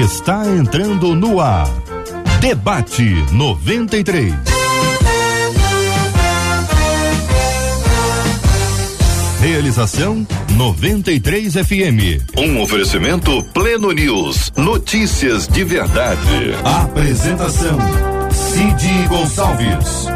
está entrando no ar. Debate 93. Realização 93 FM. Um oferecimento Pleno News. Notícias de verdade. Apresentação Cid Gonçalves.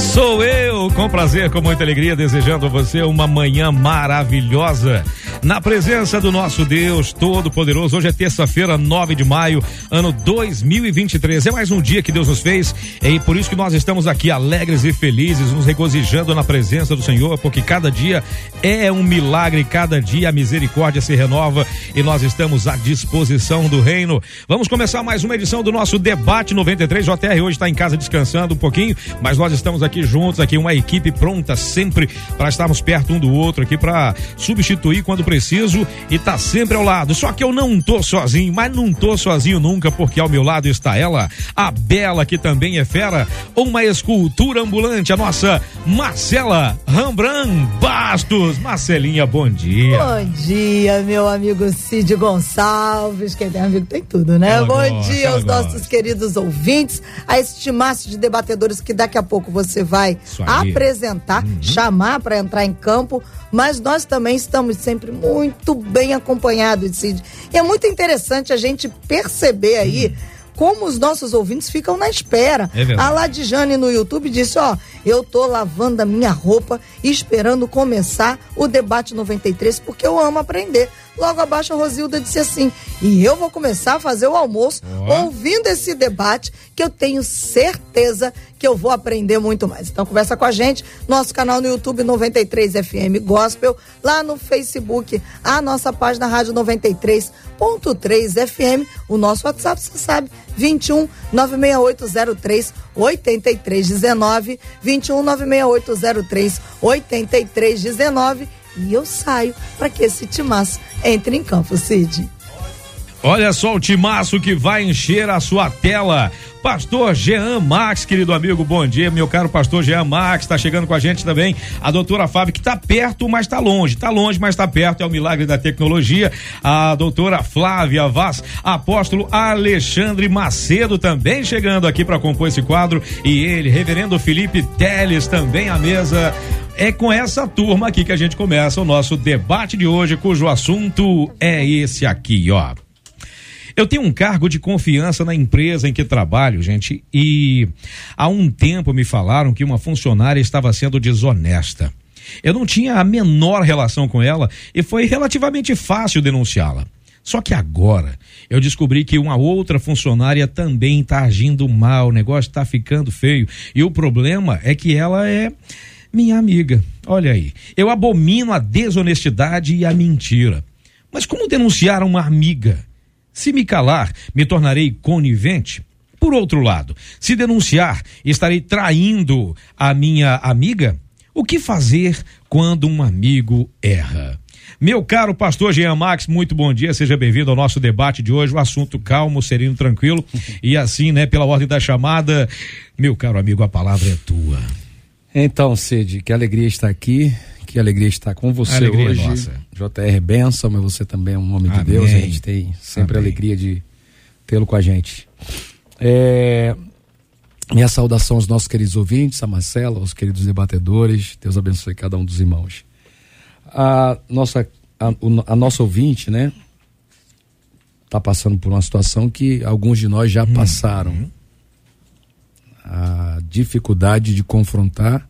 Sou eu, com prazer, com muita alegria, desejando a você uma manhã maravilhosa na presença do nosso Deus Todo-Poderoso. Hoje é terça-feira, 9 de maio, ano 2023. É mais um dia que Deus nos fez e por isso que nós estamos aqui alegres e felizes, nos regozijando na presença do Senhor, porque cada dia é um milagre, cada dia a misericórdia se renova e nós estamos à disposição do reino. Vamos começar mais uma edição do nosso debate 93. O JR hoje está em casa descansando um pouquinho, mas nós estamos aqui juntos, aqui uma equipe pronta sempre para estarmos perto um do outro aqui para substituir quando precisar preciso e tá sempre ao lado. Só que eu não tô sozinho, mas não tô sozinho nunca, porque ao meu lado está ela, a Bela, que também é fera, uma escultura ambulante, a nossa Marcela Rambran Bastos. Marcelinha, bom dia. Bom dia, meu amigo Cid Gonçalves. Quem tem amigo tem tudo, né? Ela bom gosta, dia aos nossos gosta. queridos ouvintes, a este timaço de debatedores que daqui a pouco você vai apresentar, uhum. chamar para entrar em campo mas nós também estamos sempre muito bem acompanhados, Cid. E é muito interessante a gente perceber aí. Hum como os nossos ouvintes ficam na espera. É a Ladijane no YouTube disse: Ó, eu tô lavando a minha roupa esperando começar o debate 93 porque eu amo aprender. Logo abaixo a Rosilda disse assim: e eu vou começar a fazer o almoço oh. ouvindo esse debate que eu tenho certeza que eu vou aprender muito mais. Então conversa com a gente, nosso canal no YouTube 93 FM Gospel, lá no Facebook, a nossa página Rádio 93.3 FM, o nosso WhatsApp, você sabe, 21 96803 8319, 21 96803 8319 e eu saio para que esse timaço entre em campo, Cid. Olha só o timaço que vai encher a sua tela. Pastor Jean Max, querido amigo, bom dia, meu caro pastor Jean Max, está chegando com a gente também. A doutora Fábio, que está perto, mas está longe. Está longe, mas está perto, é o milagre da tecnologia. A doutora Flávia Vaz, apóstolo Alexandre Macedo também chegando aqui para compor esse quadro. E ele, reverendo Felipe Teles, também à mesa. É com essa turma aqui que a gente começa o nosso debate de hoje, cujo assunto é esse aqui, ó. Eu tenho um cargo de confiança na empresa em que trabalho, gente, e há um tempo me falaram que uma funcionária estava sendo desonesta. Eu não tinha a menor relação com ela e foi relativamente fácil denunciá-la. Só que agora eu descobri que uma outra funcionária também está agindo mal, o negócio está ficando feio. E o problema é que ela é minha amiga. Olha aí, eu abomino a desonestidade e a mentira. Mas como denunciar uma amiga? Se me calar, me tornarei conivente? Por outro lado, se denunciar, estarei traindo a minha amiga? O que fazer quando um amigo erra? Meu caro pastor Jean Max, muito bom dia, seja bem-vindo ao nosso debate de hoje, o um assunto calmo, sereno, tranquilo e assim, né, pela ordem da chamada, meu caro amigo, a palavra é tua. Então, Cid, que alegria estar aqui, que alegria estar com você alegria hoje. Nossa. JR Benção, mas você também é um homem Amém. de Deus, a gente tem sempre Amém. alegria de tê-lo com a gente. É, minha saudação aos nossos queridos ouvintes, a Marcela, aos queridos debatedores, Deus abençoe cada um dos irmãos. A nossa, a, a nossa ouvinte, né, está passando por uma situação que alguns de nós já uhum. passaram. A dificuldade de confrontar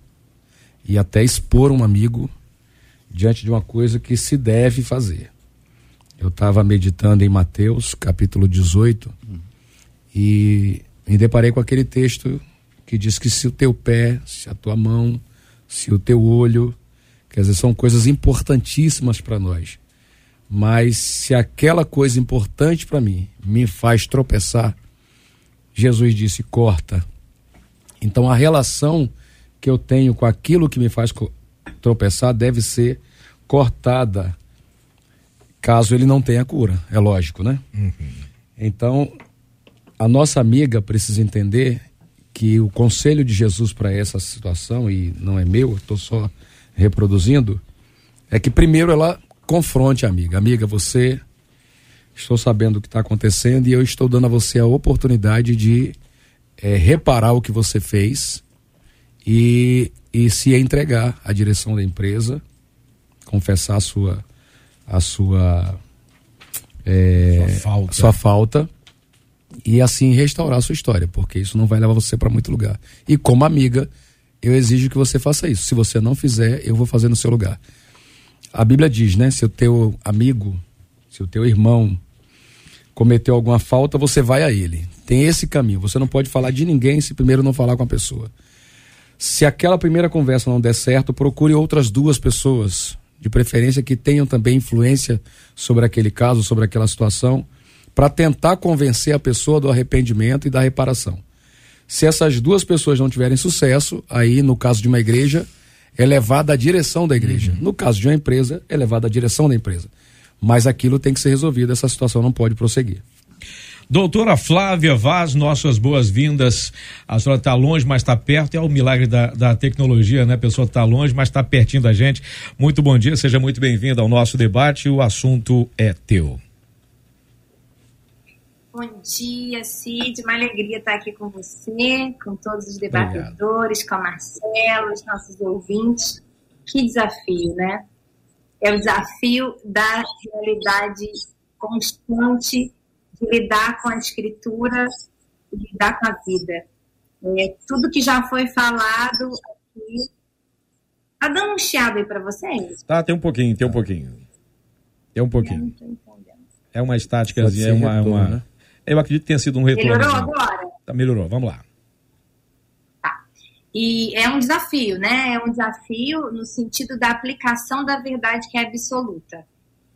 e até expor um amigo diante de uma coisa que se deve fazer. Eu estava meditando em Mateus, capítulo 18, uhum. e me deparei com aquele texto que diz que se o teu pé, se a tua mão, se o teu olho, quer dizer, são coisas importantíssimas para nós. Mas se aquela coisa importante para mim me faz tropeçar, Jesus disse: corta. Então a relação que eu tenho com aquilo que me faz tropeçar deve ser cortada, caso ele não tenha cura, é lógico, né? Uhum. Então, a nossa amiga precisa entender que o conselho de Jesus para essa situação, e não é meu, estou só reproduzindo, é que primeiro ela confronte a amiga. Amiga, você estou sabendo o que está acontecendo e eu estou dando a você a oportunidade de é, reparar o que você fez e, e se entregar à direção da empresa, confessar a sua a sua, é, sua, falta. sua falta e assim restaurar a sua história, porque isso não vai levar você para muito lugar. E como amiga, eu exijo que você faça isso. Se você não fizer, eu vou fazer no seu lugar. A Bíblia diz, né? Se o teu amigo, se o teu irmão cometeu alguma falta, você vai a ele. Tem esse caminho. Você não pode falar de ninguém se primeiro não falar com a pessoa. Se aquela primeira conversa não der certo, procure outras duas pessoas, de preferência que tenham também influência sobre aquele caso, sobre aquela situação, para tentar convencer a pessoa do arrependimento e da reparação. Se essas duas pessoas não tiverem sucesso, aí no caso de uma igreja, é levada à direção da igreja. Uhum. No caso de uma empresa, é levada à direção da empresa. Mas aquilo tem que ser resolvido, essa situação não pode prosseguir. Doutora Flávia Vaz, nossas boas-vindas. A senhora está longe, mas está perto. É o milagre da, da tecnologia, né? A pessoa está longe, mas está pertinho da gente. Muito bom dia, seja muito bem-vinda ao nosso debate. O assunto é teu. Bom dia, Cid. Uma alegria estar aqui com você, com todos os debatedores, Obrigado. com a Marcelo, os nossos ouvintes. Que desafio, né? É o desafio da realidade constante lidar com a escritura e lidar com a vida. É, tudo que já foi falado aqui. Tá dando um chiado aí para vocês? Tá, tem um pouquinho, tem um pouquinho. Tem um pouquinho. É uma estática, é uma. Retorno, uma... Né? Eu acredito que tenha sido um retorno. Melhorou agora? Tá, melhorou, vamos lá. Tá. E é um desafio, né? É um desafio no sentido da aplicação da verdade que é absoluta.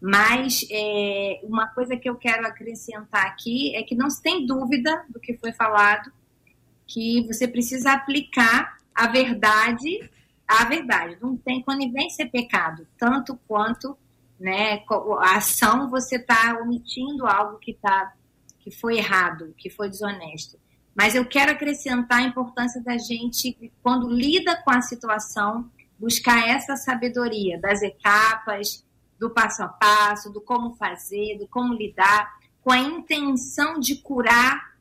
Mas é, uma coisa que eu quero acrescentar aqui é que não se tem dúvida do que foi falado, que você precisa aplicar a verdade à verdade. Não tem conivência é pecado, tanto quanto né, a ação você está omitindo algo que, tá, que foi errado, que foi desonesto. Mas eu quero acrescentar a importância da gente, quando lida com a situação, buscar essa sabedoria das etapas, do passo a passo, do como fazer, do como lidar, com a intenção de curar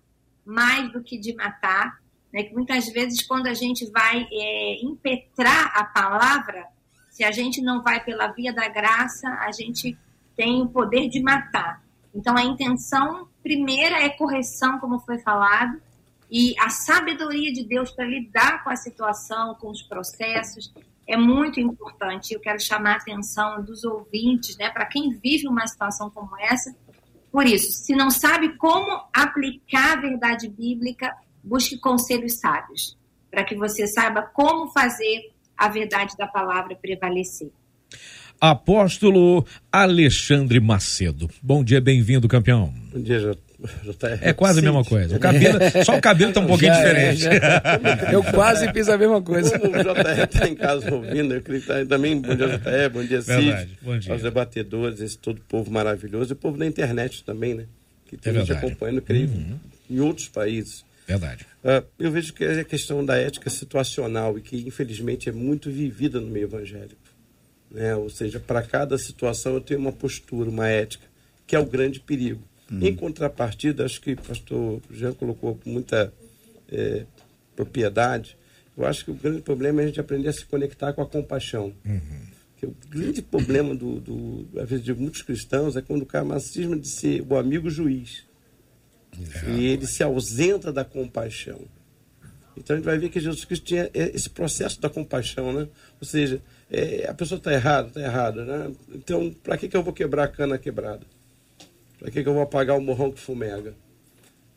mais do que de matar. Né? Que muitas vezes, quando a gente vai é, impetrar a palavra, se a gente não vai pela via da graça, a gente tem o poder de matar. Então, a intenção primeira é correção, como foi falado, e a sabedoria de Deus para lidar com a situação, com os processos, é muito importante. Eu quero chamar a atenção dos ouvintes, né, para quem vive uma situação como essa. Por isso, se não sabe como aplicar a verdade bíblica, busque conselhos sábios, para que você saiba como fazer a verdade da palavra prevalecer. Apóstolo Alexandre Macedo. Bom dia, bem-vindo, campeão. Bom dia, é quase a mesma coisa. O cabelo, só o cabelo tá um pouquinho já diferente. É, eu quase fiz a mesma coisa. O JR está em casa ouvindo, eu queria estar também. Bom dia, JR, bom dia, Cid. Bom dia. Aos debatedores, esse todo povo maravilhoso. E o povo da internet também, né? Que tem é gente acompanhando, creio, uhum. em outros países. Verdade. Uh, eu vejo que é a questão da ética situacional e que, infelizmente, é muito vivida no meio evangélico. Né? Ou seja, para cada situação eu tenho uma postura, uma ética, que é o grande perigo. Hum. Em contrapartida, acho que o pastor Jean colocou com muita é, propriedade, eu acho que o grande problema é a gente aprender a se conectar com a compaixão. Uhum. Que o grande problema do, do, às vezes, de muitos cristãos é quando o cara cisma de ser o amigo juiz. É. E ele se ausenta da compaixão. Então a gente vai ver que Jesus Cristo tinha esse processo da compaixão, né? Ou seja, é, a pessoa está errada, está errada, né? Então, para que, que eu vou quebrar a cana quebrada? Para que, que eu vou apagar o morrão que fumega?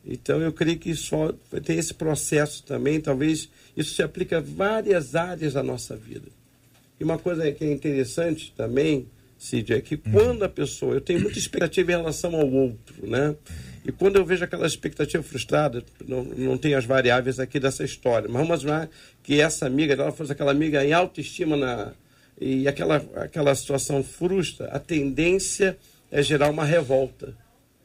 Então eu creio que só tem esse processo também, talvez isso se aplica a várias áreas da nossa vida. E uma coisa que é interessante também, Cid, é que uhum. quando a pessoa, eu tenho muita expectativa em relação ao outro, né? E quando eu vejo aquela expectativa frustrada, não, não tem as variáveis aqui dessa história, mas vamos imaginar que essa amiga, ela fosse aquela amiga em autoestima na, e aquela, aquela situação frustra, a tendência é gerar uma revolta.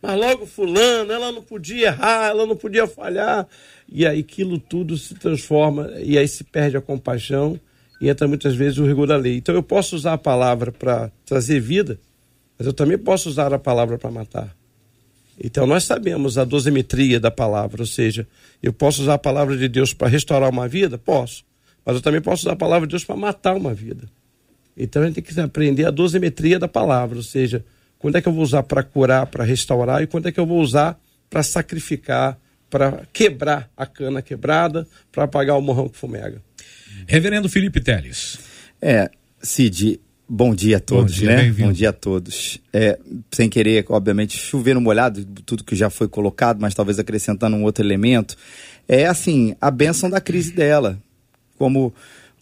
Mas logo fulano, ela não podia errar, ela não podia falhar. E aí aquilo tudo se transforma, e aí se perde a compaixão e entra muitas vezes o rigor da lei. Então eu posso usar a palavra para trazer vida, mas eu também posso usar a palavra para matar. Então nós sabemos a dosimetria da palavra, ou seja, eu posso usar a palavra de Deus para restaurar uma vida? Posso. Mas eu também posso usar a palavra de Deus para matar uma vida. Então a gente tem que aprender a dosimetria da palavra, ou seja, quando é que eu vou usar para curar, para restaurar e quando é que eu vou usar para sacrificar, para quebrar a cana quebrada, para apagar o morrão que fumega. Reverendo Felipe Teles. É, Cid, bom dia a todos, bom dia, né? Bom dia a todos. É, sem querer, obviamente, chover no molhado, tudo que já foi colocado, mas talvez acrescentando um outro elemento, é assim, a bênção da crise dela. Como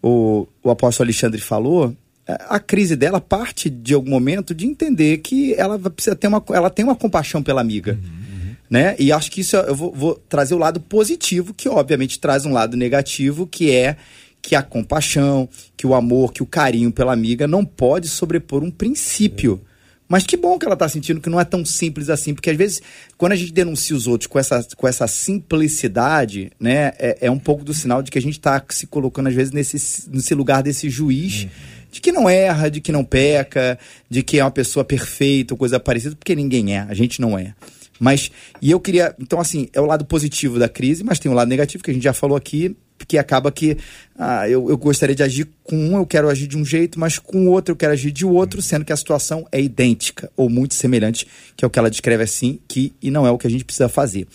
o, o apóstolo Alexandre falou, a crise dela parte de algum momento de entender que ela precisa ter uma, ela tem uma compaixão pela amiga. Uhum. Né? E acho que isso eu vou, vou trazer o lado positivo, que obviamente traz um lado negativo, que é que a compaixão, que o amor, que o carinho pela amiga não pode sobrepor um princípio. Mas que bom que ela está sentindo que não é tão simples assim, porque às vezes, quando a gente denuncia os outros com essa, com essa simplicidade, né, é, é um pouco do sinal de que a gente está se colocando, às vezes, nesse, nesse lugar desse juiz. Uhum de que não erra, de que não peca, de que é uma pessoa perfeita ou coisa parecida, porque ninguém é, a gente não é. Mas, e eu queria, então assim, é o lado positivo da crise, mas tem o lado negativo que a gente já falou aqui, que acaba que ah, eu, eu gostaria de agir com um, eu quero agir de um jeito, mas com o outro eu quero agir de outro, sendo que a situação é idêntica ou muito semelhante, que é o que ela descreve assim, que e não é o que a gente precisa fazer.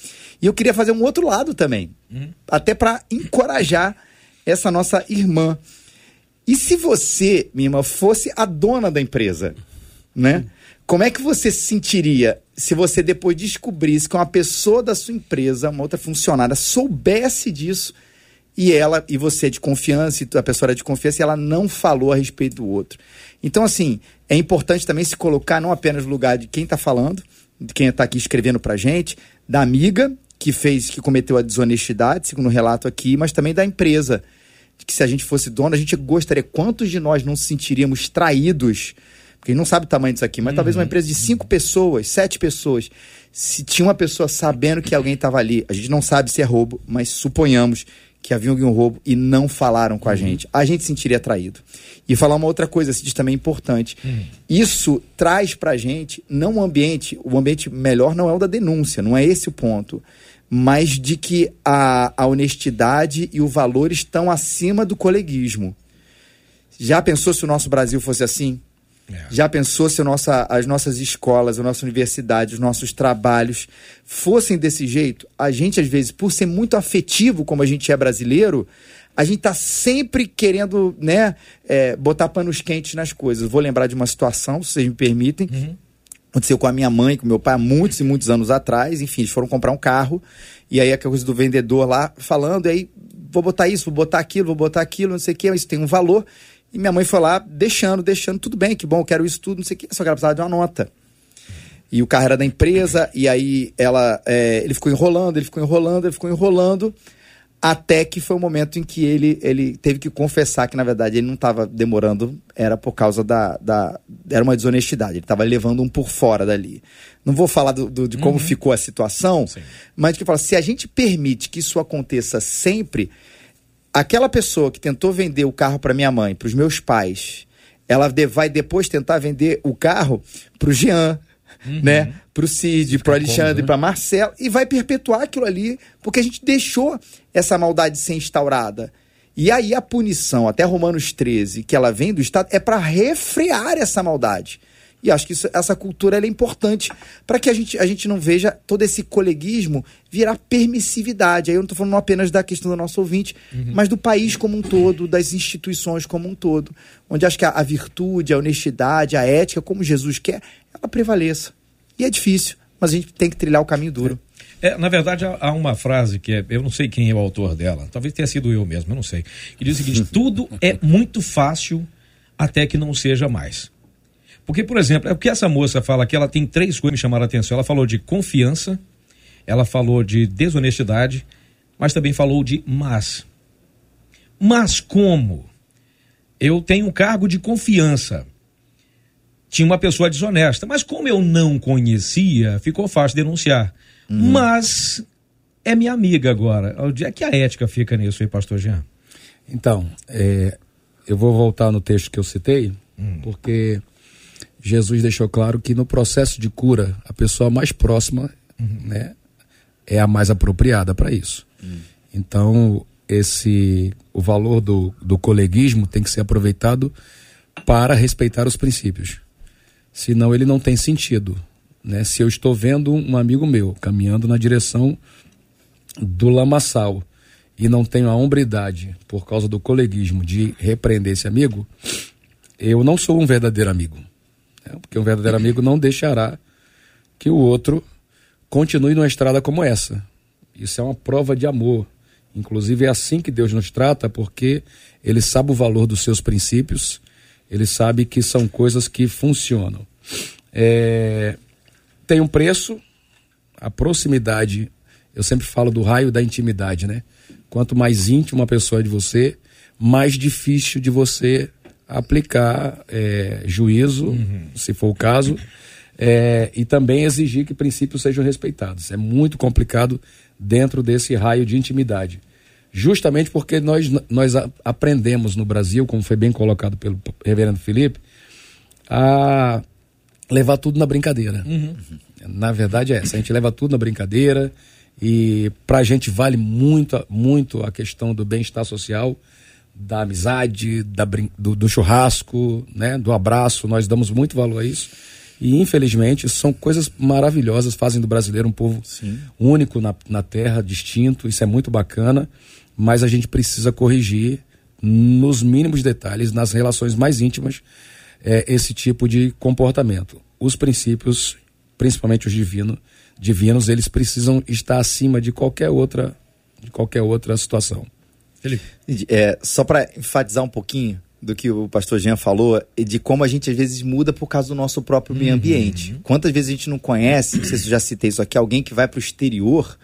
E eu queria fazer um outro lado também, uhum. até para encorajar essa nossa irmã e se você, minha irmã, fosse a dona da empresa, né? Como é que você se sentiria se você depois descobrisse que uma pessoa da sua empresa, uma outra funcionária, soubesse disso e ela e você é de confiança, e a pessoa era de confiança e ela não falou a respeito do outro. Então, assim, é importante também se colocar não apenas no lugar de quem está falando, de quem está aqui escrevendo para gente, da amiga que fez, que cometeu a desonestidade, segundo o relato aqui, mas também da empresa que se a gente fosse dono, a gente gostaria. Quantos de nós não se sentiríamos traídos? Porque a gente não sabe o tamanho disso aqui, mas uhum. talvez uma empresa de cinco pessoas, sete pessoas, se tinha uma pessoa sabendo que alguém estava ali, a gente não sabe se é roubo, mas suponhamos que havia algum roubo e não falaram com a uhum. gente, a gente se sentiria traído. E falar uma outra coisa, se diz também importante. Uhum. Isso traz pra gente, não um ambiente, o ambiente melhor não é o da denúncia, não é esse o ponto mas de que a, a honestidade e o valor estão acima do coleguismo. Já pensou se o nosso Brasil fosse assim? É. Já pensou se nossa, as nossas escolas, a nossa universidade, os nossos trabalhos fossem desse jeito? A gente, às vezes, por ser muito afetivo, como a gente é brasileiro, a gente está sempre querendo né, é, botar panos quentes nas coisas. Vou lembrar de uma situação, se vocês me permitem. Uhum aconteceu com a minha mãe, com meu pai, muitos e muitos anos atrás. Enfim, eles foram comprar um carro. E aí aquela coisa do vendedor lá falando, e aí vou botar isso, vou botar aquilo, vou botar aquilo, não sei o que, isso tem um valor. E minha mãe foi lá, deixando, deixando, tudo bem, que bom, eu quero isso tudo, não sei o que, só que ela precisava de uma nota. E o carro era da empresa, e aí ela, é, ele ficou enrolando, ele ficou enrolando, ele ficou enrolando. Até que foi o momento em que ele, ele teve que confessar que, na verdade, ele não estava demorando, era por causa da, da. Era uma desonestidade, ele estava levando um por fora dali. Não vou falar do, do de como uhum. ficou a situação, Sim. mas que fala, se a gente permite que isso aconteça sempre, aquela pessoa que tentou vender o carro para minha mãe, para os meus pais, ela vai depois tentar vender o carro para o Jean, uhum. né? Para o Cid, para o Alexandre, né? para Marcelo, e vai perpetuar aquilo ali, porque a gente deixou essa maldade ser instaurada. E aí a punição, até Romanos 13, que ela vem do Estado, é para refrear essa maldade. E acho que isso, essa cultura é importante para que a gente, a gente não veja todo esse coleguismo virar permissividade. Aí eu não estou falando apenas da questão do nosso ouvinte, uhum. mas do país como um todo, das instituições como um todo. Onde acho que a, a virtude, a honestidade, a ética, como Jesus quer, ela prevaleça. E é difícil, mas a gente tem que trilhar o caminho duro. É, na verdade, há uma frase que é, eu não sei quem é o autor dela, talvez tenha sido eu mesmo, eu não sei, que diz o seguinte: tudo é muito fácil até que não seja mais. Porque, por exemplo, é o que essa moça fala que ela tem três coisas que me chamaram a atenção. Ela falou de confiança, ela falou de desonestidade, mas também falou de mas. Mas como? Eu tenho um cargo de confiança. Tinha uma pessoa desonesta, mas como eu não conhecia, ficou fácil denunciar. Uhum. Mas é minha amiga agora. Onde é que a ética fica nisso aí, pastor Jean? Então, é, eu vou voltar no texto que eu citei, hum. porque Jesus deixou claro que no processo de cura, a pessoa mais próxima uhum. né, é a mais apropriada para isso. Uhum. Então, esse o valor do, do coleguismo tem que ser aproveitado para respeitar os princípios. Senão ele não tem sentido. Né? Se eu estou vendo um amigo meu caminhando na direção do lamaçal e não tenho a hombridade por causa do coleguismo de repreender esse amigo, eu não sou um verdadeiro amigo. Né? Porque um verdadeiro amigo não deixará que o outro continue numa estrada como essa. Isso é uma prova de amor. Inclusive é assim que Deus nos trata, porque Ele sabe o valor dos seus princípios, Ele sabe que são coisas que funcionam. É... Tem um preço, a proximidade. Eu sempre falo do raio da intimidade, né? Quanto mais íntima a pessoa é de você, mais difícil de você aplicar é, juízo, uhum. se for o caso, é, e também exigir que princípios sejam respeitados. É muito complicado dentro desse raio de intimidade. Justamente porque nós, nós aprendemos no Brasil, como foi bem colocado pelo reverendo Felipe, a levar tudo na brincadeira. Uhum. Na verdade é essa, a gente leva tudo na brincadeira e para a gente vale muito, muito a questão do bem-estar social, da amizade, da, do, do churrasco, né, do abraço, nós damos muito valor a isso. E infelizmente são coisas maravilhosas, fazem do brasileiro um povo Sim. único na, na terra, distinto, isso é muito bacana, mas a gente precisa corrigir nos mínimos detalhes, nas relações mais íntimas, é, esse tipo de comportamento. Os princípios, principalmente os divino, divinos, eles precisam estar acima de qualquer outra, de qualquer outra situação. Felipe. É, só para enfatizar um pouquinho, do que o pastor Jean falou, de como a gente às vezes muda por causa do nosso próprio meio uhum. ambiente. Quantas vezes a gente não conhece, não sei se eu já citei isso aqui, alguém que vai para o exterior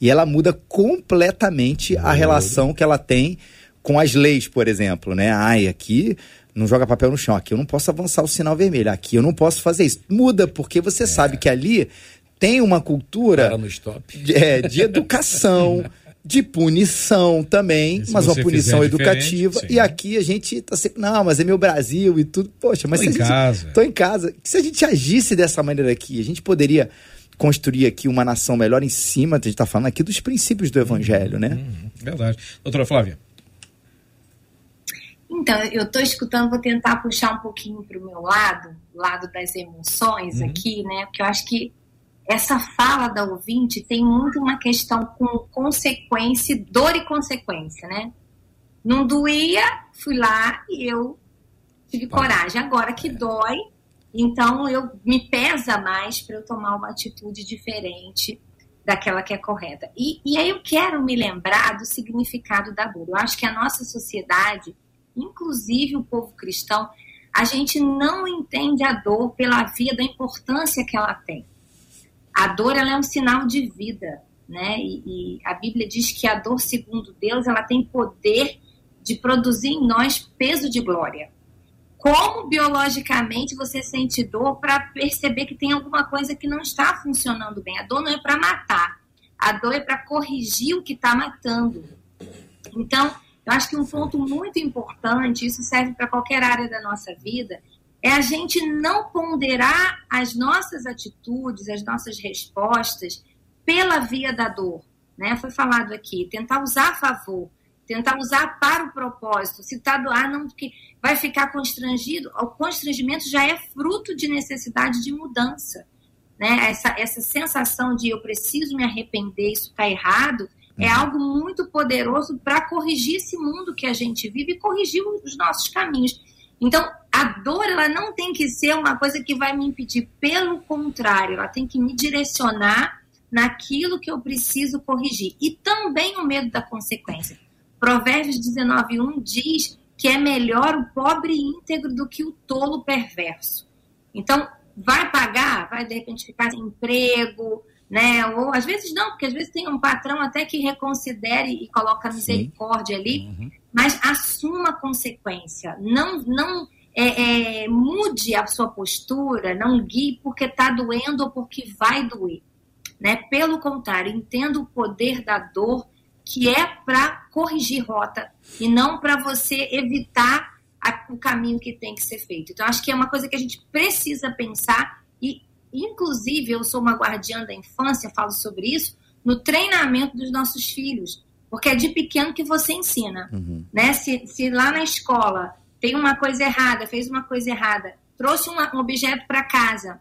e ela muda completamente a relação que ela tem com as leis, por exemplo, né? Ai, aqui não joga papel no chão, aqui eu não posso avançar o sinal vermelho, aqui eu não posso fazer isso. Muda, porque você é. sabe que ali tem uma cultura de, é, de educação. de punição também, mas uma punição educativa. E aqui a gente tá sempre, não, mas é meu Brasil e tudo. Poxa, mas tô em gente, casa. Tô em casa. Se a gente agisse dessa maneira aqui, a gente poderia construir aqui uma nação melhor em cima, a gente está falando aqui dos princípios do evangelho, né? Uhum, verdade. Doutora Flávia. Então, eu estou escutando, vou tentar puxar um pouquinho para o meu lado, lado das emoções uhum. aqui, né? Porque eu acho que essa fala da ouvinte tem muito uma questão com consequência, dor e consequência, né? Não doía, fui lá e eu tive coragem. Agora que dói, então eu me pesa mais para eu tomar uma atitude diferente daquela que é correta. E, e aí eu quero me lembrar do significado da dor. Eu acho que a nossa sociedade, inclusive o povo cristão, a gente não entende a dor pela via da importância que ela tem. A dor ela é um sinal de vida, né? E, e, a Bíblia diz que a dor, segundo Deus, ela tem poder de produzir em nós peso de glória. Como biologicamente você sente dor para perceber que tem alguma coisa que não está funcionando bem? A dor não é para matar, a dor é para corrigir o que está matando. Então, eu acho que um ponto muito importante, isso serve para qualquer área da nossa vida, é a gente não ponderar as nossas atitudes, as nossas respostas pela via da dor. Né? Foi falado aqui, tentar usar a favor, tentar usar para o propósito. Se está doar, não, porque vai ficar constrangido. O constrangimento já é fruto de necessidade de mudança. Né? Essa, essa sensação de eu preciso me arrepender, isso está errado, é uhum. algo muito poderoso para corrigir esse mundo que a gente vive e corrigir os nossos caminhos. Então, a dor ela não tem que ser uma coisa que vai me impedir, pelo contrário, ela tem que me direcionar naquilo que eu preciso corrigir. E também o medo da consequência. Provérbios 19:1 diz que é melhor o pobre íntegro do que o tolo perverso. Então, vai pagar, vai de repente ficar sem emprego, né? Ou às vezes não, porque às vezes tem um patrão até que reconsidere e coloca misericórdia Sim. ali. Uhum mas assuma a consequência. Não, não é, é, mude a sua postura, não guie porque está doendo ou porque vai doer. Né? Pelo contrário, entenda o poder da dor que é para corrigir rota e não para você evitar a, o caminho que tem que ser feito. Então, acho que é uma coisa que a gente precisa pensar inclusive, eu sou uma guardiã da infância, falo sobre isso, no treinamento dos nossos filhos. Porque é de pequeno que você ensina. Uhum. Né? Se, se lá na escola tem uma coisa errada, fez uma coisa errada, trouxe um objeto para casa,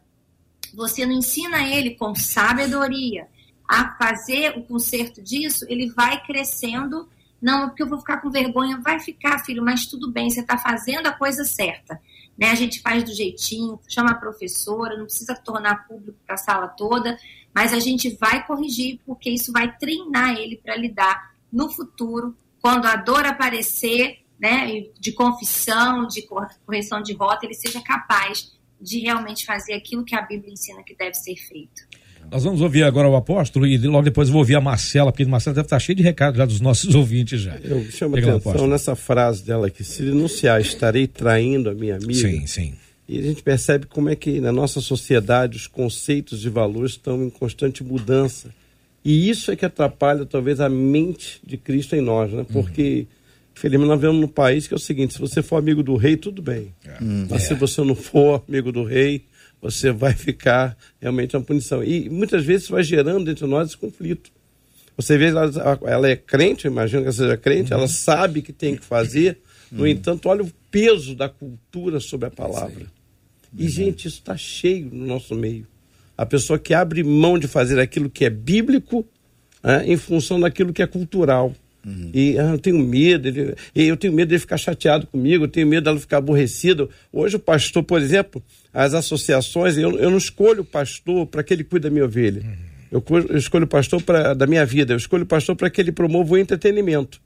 você não ensina ele com sabedoria a fazer o conserto disso, ele vai crescendo. Não, porque eu vou ficar com vergonha. Vai ficar, filho, mas tudo bem, você está fazendo a coisa certa. Né? A gente faz do jeitinho, chama a professora, não precisa tornar público para a sala toda, mas a gente vai corrigir, porque isso vai treinar ele para lidar no futuro, quando a dor aparecer, né, de confissão, de correção de rota, ele seja capaz de realmente fazer aquilo que a Bíblia ensina que deve ser feito. Nós vamos ouvir agora o apóstolo e logo depois eu vou ouvir a Marcela, porque a Marcela deve estar cheia de recados já dos nossos ouvintes já. Eu chamo a atenção nessa frase dela aqui, se denunciar, estarei traindo a minha amiga. Sim, sim. E a gente percebe como é que na nossa sociedade os conceitos e valores estão em constante mudança. E isso é que atrapalha talvez a mente de Cristo em nós, né? Porque uhum Felizmente nós vemos no país que é o seguinte: se você for amigo do rei, tudo bem. É. Hum, Mas é. se você não for amigo do rei, você vai ficar realmente uma punição. E muitas vezes vai gerando entre nós esse conflito. Você vê, ela, ela é crente, imagino que ela seja crente, uhum. ela sabe que tem que fazer, no uhum. entanto, olha o peso da cultura sobre a palavra. E, gente, isso está cheio no nosso meio. A pessoa que abre mão de fazer aquilo que é bíblico né, em função daquilo que é cultural. Uhum. E ah, eu tenho medo, ele, eu tenho medo de ficar chateado comigo, eu tenho medo dela ficar aborrecida. Hoje o pastor, por exemplo, as associações, eu, eu não escolho o pastor para que ele cuide da minha ovelha. Uhum. Eu, eu, escolho o pastor pra, da minha vida, eu escolho o pastor para que ele promova o entretenimento.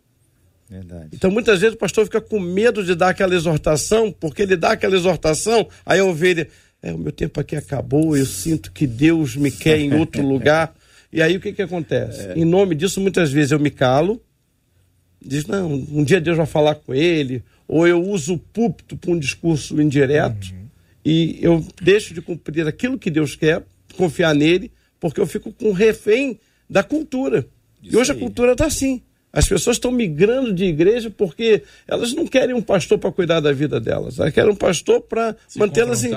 Verdade. Então muitas vezes o pastor fica com medo de dar aquela exortação, porque ele dá aquela exortação, aí a ovelha, é, o meu tempo aqui acabou, eu sinto que Deus me quer em outro lugar. E aí o que, que acontece? É. Em nome disso, muitas vezes eu me calo, diz, não, um dia Deus vai falar com ele, ou eu uso o púlpito para um discurso indireto uhum. e eu deixo de cumprir aquilo que Deus quer, confiar nele, porque eu fico com refém da cultura. Isso e hoje aí. a cultura está assim. As pessoas estão migrando de igreja porque elas não querem um pastor para cuidar da vida delas. Elas querem um pastor para mantê-las em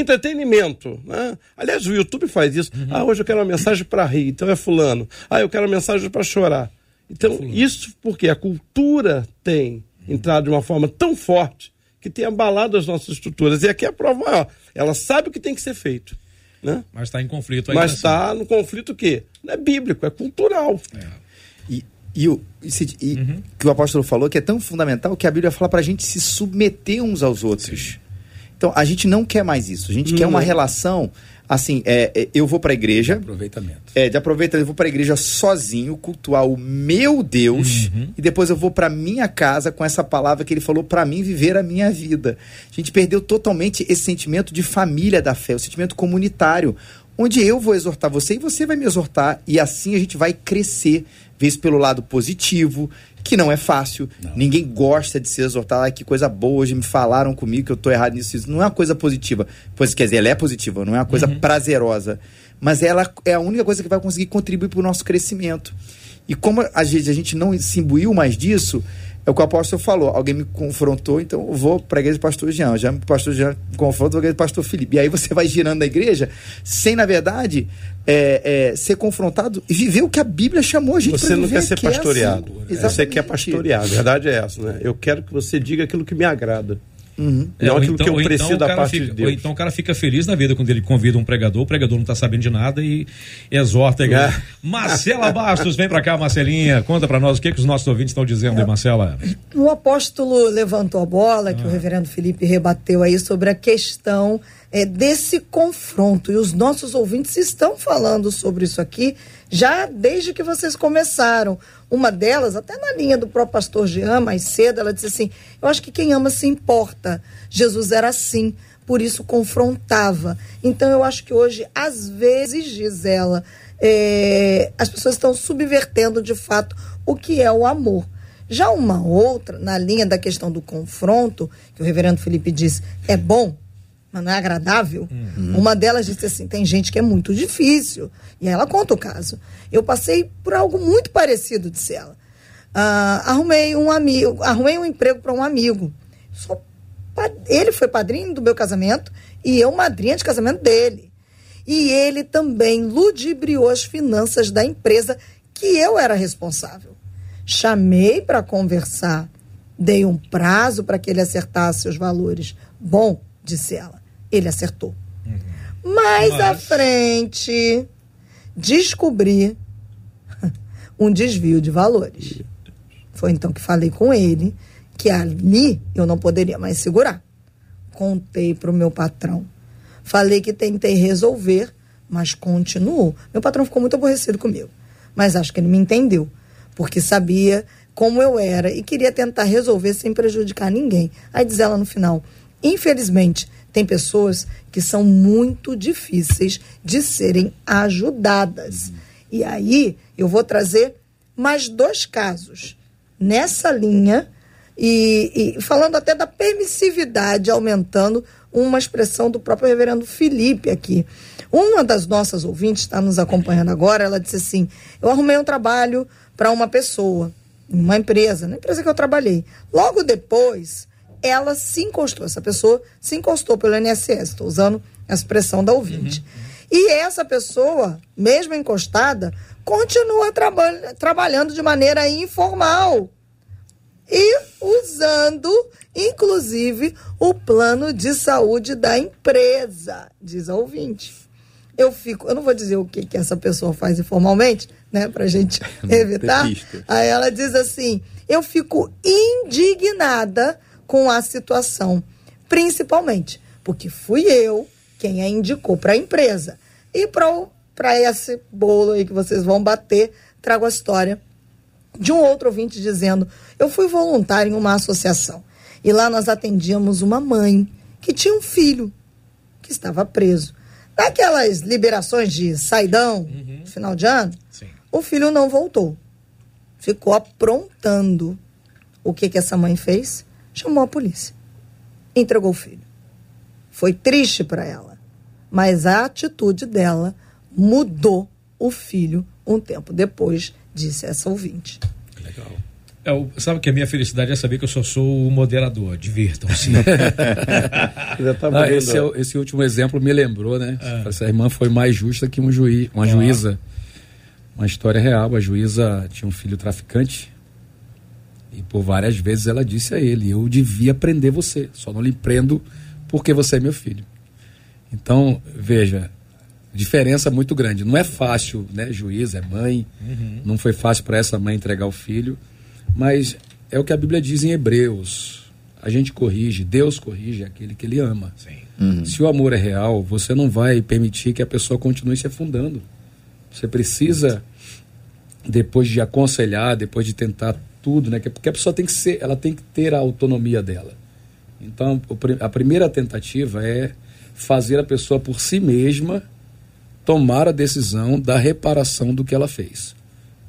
entretenimento. Né? Aliás, o YouTube faz isso. Uhum. Ah, hoje eu quero uma mensagem para rir, então é fulano. Ah, eu quero uma mensagem para chorar. Então, isso porque a cultura tem entrado de uma forma tão forte que tem abalado as nossas estruturas. E aqui é a prova maior. Ela sabe o que tem que ser feito. Né? Mas está em conflito aí. Mas está assim. no conflito o quê? Não é bíblico, é cultural. É. E, e, o, e uhum. que o apóstolo falou que é tão fundamental que a Bíblia fala para a gente se submeter uns aos outros. Sim. Então, a gente não quer mais isso. A gente quer uma relação assim, é, é eu vou para a igreja. De aproveitamento. É, de aproveitamento. Eu vou para a igreja sozinho, cultuar o meu Deus, uhum. e depois eu vou para minha casa com essa palavra que ele falou para mim viver a minha vida. A gente perdeu totalmente esse sentimento de família da fé, o sentimento comunitário, onde eu vou exortar você e você vai me exortar, e assim a gente vai crescer, vez pelo lado positivo, que não é fácil. Não. Ninguém gosta de ser exortado. Ah, que coisa boa, hoje me falaram comigo que eu estou errado nisso. Isso não é uma coisa positiva. Pois quer dizer, ela é positiva, não é uma coisa uhum. prazerosa. Mas ela é a única coisa que vai conseguir contribuir para o nosso crescimento. E como às vezes a gente não se imbuiu mais disso, é o que o apóstolo falou. Alguém me confrontou, então eu vou para a igreja do pastor Jean. Já o pastor Jean me confronta, vou para a igreja do pastor Felipe. E aí você vai girando na igreja sem, na verdade, é, é, ser confrontado e viver o que a Bíblia chamou a gente Você não quer ser que pastoreado. É assim. Você quer pastorear. A verdade é essa, né? Eu quero que você diga aquilo que me agrada. Uhum. É, aquilo então, que eu preciso então da parte fica, de Deus. então o cara fica feliz na vida quando ele convida um pregador, o pregador não está sabendo de nada e exorta a igreja. É. Marcela Bastos, vem para cá, Marcelinha, conta para nós o que, que os nossos ouvintes estão dizendo aí, Marcela. O apóstolo levantou a bola, que ah. o reverendo Felipe rebateu aí sobre a questão é, desse confronto. E os nossos ouvintes estão falando sobre isso aqui já desde que vocês começaram. Uma delas, até na linha do próprio pastor Jean, mais cedo, ela disse assim: Eu acho que quem ama se importa. Jesus era assim, por isso confrontava. Então eu acho que hoje, às vezes, diz ela, é, as pessoas estão subvertendo de fato o que é o amor. Já uma outra, na linha da questão do confronto, que o reverendo Felipe disse, é bom, mas não é agradável. Uhum. Uma delas disse assim: tem gente que é muito difícil. E ela conta o caso. Eu passei por algo muito parecido, disse ela. Uh, arrumei um amigo, arrumei um emprego para um amigo. Sou, ele foi padrinho do meu casamento e eu madrinha de casamento dele. e ele também ludibriou as finanças da empresa que eu era responsável. Chamei para conversar, dei um prazo para que ele acertasse os valores. Bom, disse ela, ele acertou. Uhum. Mais Mas... à frente, descobri um desvio de valores. Foi então que falei com ele que ali eu não poderia mais segurar. Contei para o meu patrão. Falei que tentei resolver, mas continuou. Meu patrão ficou muito aborrecido comigo. Mas acho que ele me entendeu, porque sabia como eu era e queria tentar resolver sem prejudicar ninguém. Aí diz ela no final: infelizmente, tem pessoas que são muito difíceis de serem ajudadas. E aí eu vou trazer mais dois casos nessa linha e, e, falando até da permissividade, aumentando uma expressão do próprio reverendo Felipe aqui. Uma das nossas ouvintes está nos acompanhando agora, ela disse assim: Eu arrumei um trabalho para uma pessoa, uma empresa, na empresa que eu trabalhei. Logo depois, ela se encostou, essa pessoa se encostou pelo INSS, estou usando a expressão da ouvinte. Uhum. E essa pessoa, mesmo encostada, continua traba trabalhando de maneira informal e usando, inclusive, o plano de saúde da empresa, diz a ouvinte. Eu fico, eu não vou dizer o que, que essa pessoa faz informalmente, né, pra gente evitar. Aí ela diz assim: eu fico indignada com a situação, principalmente porque fui eu quem a indicou para a empresa. E para esse bolo aí que vocês vão bater, trago a história de um outro ouvinte dizendo: Eu fui voluntário em uma associação e lá nós atendíamos uma mãe que tinha um filho que estava preso. Naquelas liberações de saidão, uhum. final de ano, Sim. o filho não voltou. Ficou aprontando. O que, que essa mãe fez? Chamou a polícia. Entregou o filho. Foi triste para ela, mas a atitude dela mudou o filho um tempo depois disse essa ouvinte. Legal. É, sabe que a minha felicidade é saber que eu só sou o moderador. Divirtam-se. ah, esse, é, esse, último exemplo me lembrou, né? Ah. Essa irmã foi mais justa que um juiz, uma ah. juíza. Uma história real. A juíza tinha um filho traficante. E por várias vezes ela disse a ele: Eu devia prender você, só não lhe prendo porque você é meu filho. Então, veja, diferença muito grande. Não é fácil, né? Juiz é mãe, uhum. não foi fácil para essa mãe entregar o filho, mas é o que a Bíblia diz em Hebreus. A gente corrige, Deus corrige aquele que ele ama. Uhum. Se o amor é real, você não vai permitir que a pessoa continue se afundando. Você precisa, depois de aconselhar, depois de tentar tudo, né? Porque a pessoa tem que ser, ela tem que ter a autonomia dela. Então, a primeira tentativa é fazer a pessoa por si mesma tomar a decisão da reparação do que ela fez.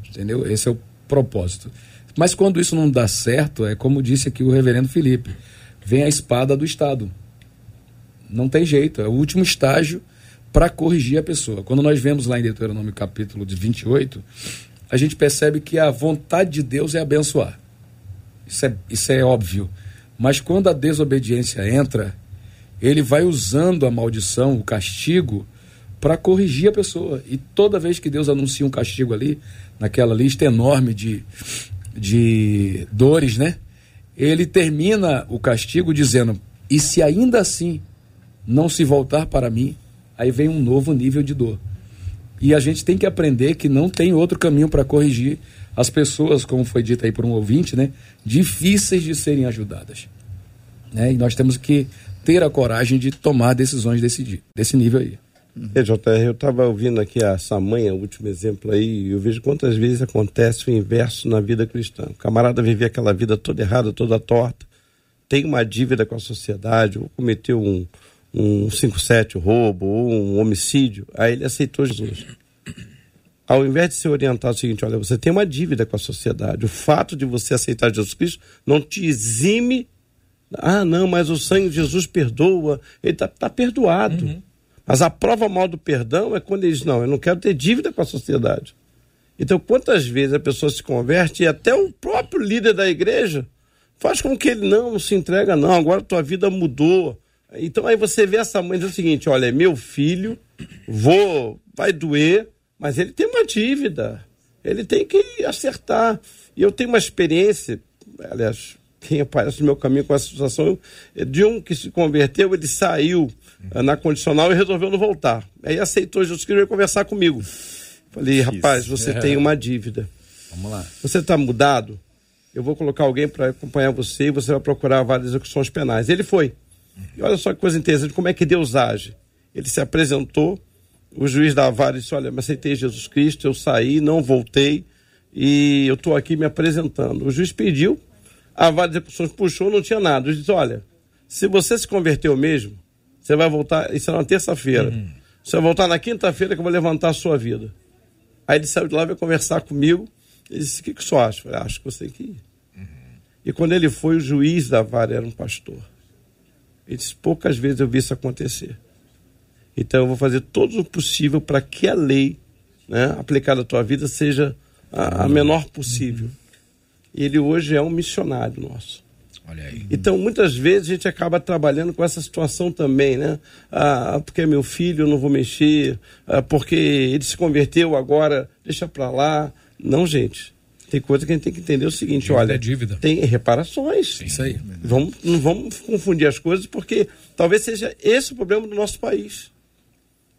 Entendeu? Esse é o propósito. Mas quando isso não dá certo, é como disse aqui o reverendo Felipe, vem a espada do Estado. Não tem jeito, é o último estágio para corrigir a pessoa. Quando nós vemos lá em Deuteronômio capítulo de 28, a gente percebe que a vontade de Deus é abençoar. Isso é, isso é óbvio. Mas quando a desobediência entra, ele vai usando a maldição, o castigo, para corrigir a pessoa. E toda vez que Deus anuncia um castigo ali, naquela lista enorme de, de dores, né? Ele termina o castigo dizendo: E se ainda assim não se voltar para mim, aí vem um novo nível de dor. E a gente tem que aprender que não tem outro caminho para corrigir as pessoas, como foi dito aí por um ouvinte, né? Difíceis de serem ajudadas. Né? E nós temos que ter a coragem de tomar decisões desse, desse nível aí. É, eu estava ouvindo aqui a Samanha, o último exemplo aí, e eu vejo quantas vezes acontece o inverso na vida cristã. O camarada vive aquela vida toda errada, toda torta, tem uma dívida com a sociedade, ou cometeu um, um 5-7 roubo, ou um homicídio, aí ele aceitou Jesus. Ao invés de se orientar o seguinte, olha, você tem uma dívida com a sociedade, o fato de você aceitar Jesus Cristo não te exime. Ah, não, mas o sangue de Jesus perdoa, ele está tá perdoado. Uhum. Mas a prova mal do perdão é quando ele diz: não, eu não quero ter dívida com a sociedade. Então, quantas vezes a pessoa se converte e até o próprio líder da igreja faz com que ele não, não se entrega, não, agora tua vida mudou. Então aí você vê essa mãe dizer o seguinte: olha, é meu filho, vou, vai doer, mas ele tem uma dívida. Ele tem que acertar. E eu tenho uma experiência, aliás, quem aparece no meu caminho com essa situação, de um que se converteu, ele saiu uhum. na condicional e resolveu não voltar. Aí aceitou Jesus Cristo veio conversar comigo. Falei, rapaz, você é. tem uma dívida. Vamos lá. Você está mudado? Eu vou colocar alguém para acompanhar você e você vai procurar várias execuções penais. Ele foi. E olha só que coisa interessante, como é que Deus age. Ele se apresentou, o juiz da vara disse, olha, me aceitei Jesus Cristo, eu saí, não voltei e eu estou aqui me apresentando. O juiz pediu, a vara de execuções puxou, não tinha nada. O juiz disse, olha, se você se converteu mesmo, você vai voltar, isso é na terça-feira. Uhum. Você vai voltar na quinta-feira que eu vou levantar a sua vida. Aí ele saiu de lá veio conversar comigo. Ele disse, o que, que o senhor acha? Eu falei, acho que você tem que ir. Uhum. E quando ele foi, o juiz da vara era um pastor. Ele disse, poucas vezes eu vi isso acontecer. Então eu vou fazer todo o possível para que a lei né, aplicada à tua vida seja a, a menor possível. E ele hoje é um missionário nosso. Então, muitas vezes a gente acaba trabalhando com essa situação também, né? Ah, porque é meu filho, eu não vou mexer, ah, porque ele se converteu agora, deixa para lá. Não, gente. Tem coisa que a gente tem que entender o seguinte, dívida olha, é dívida. tem reparações. Sim, isso aí. Vamos, não vamos confundir as coisas, porque talvez seja esse o problema do nosso país.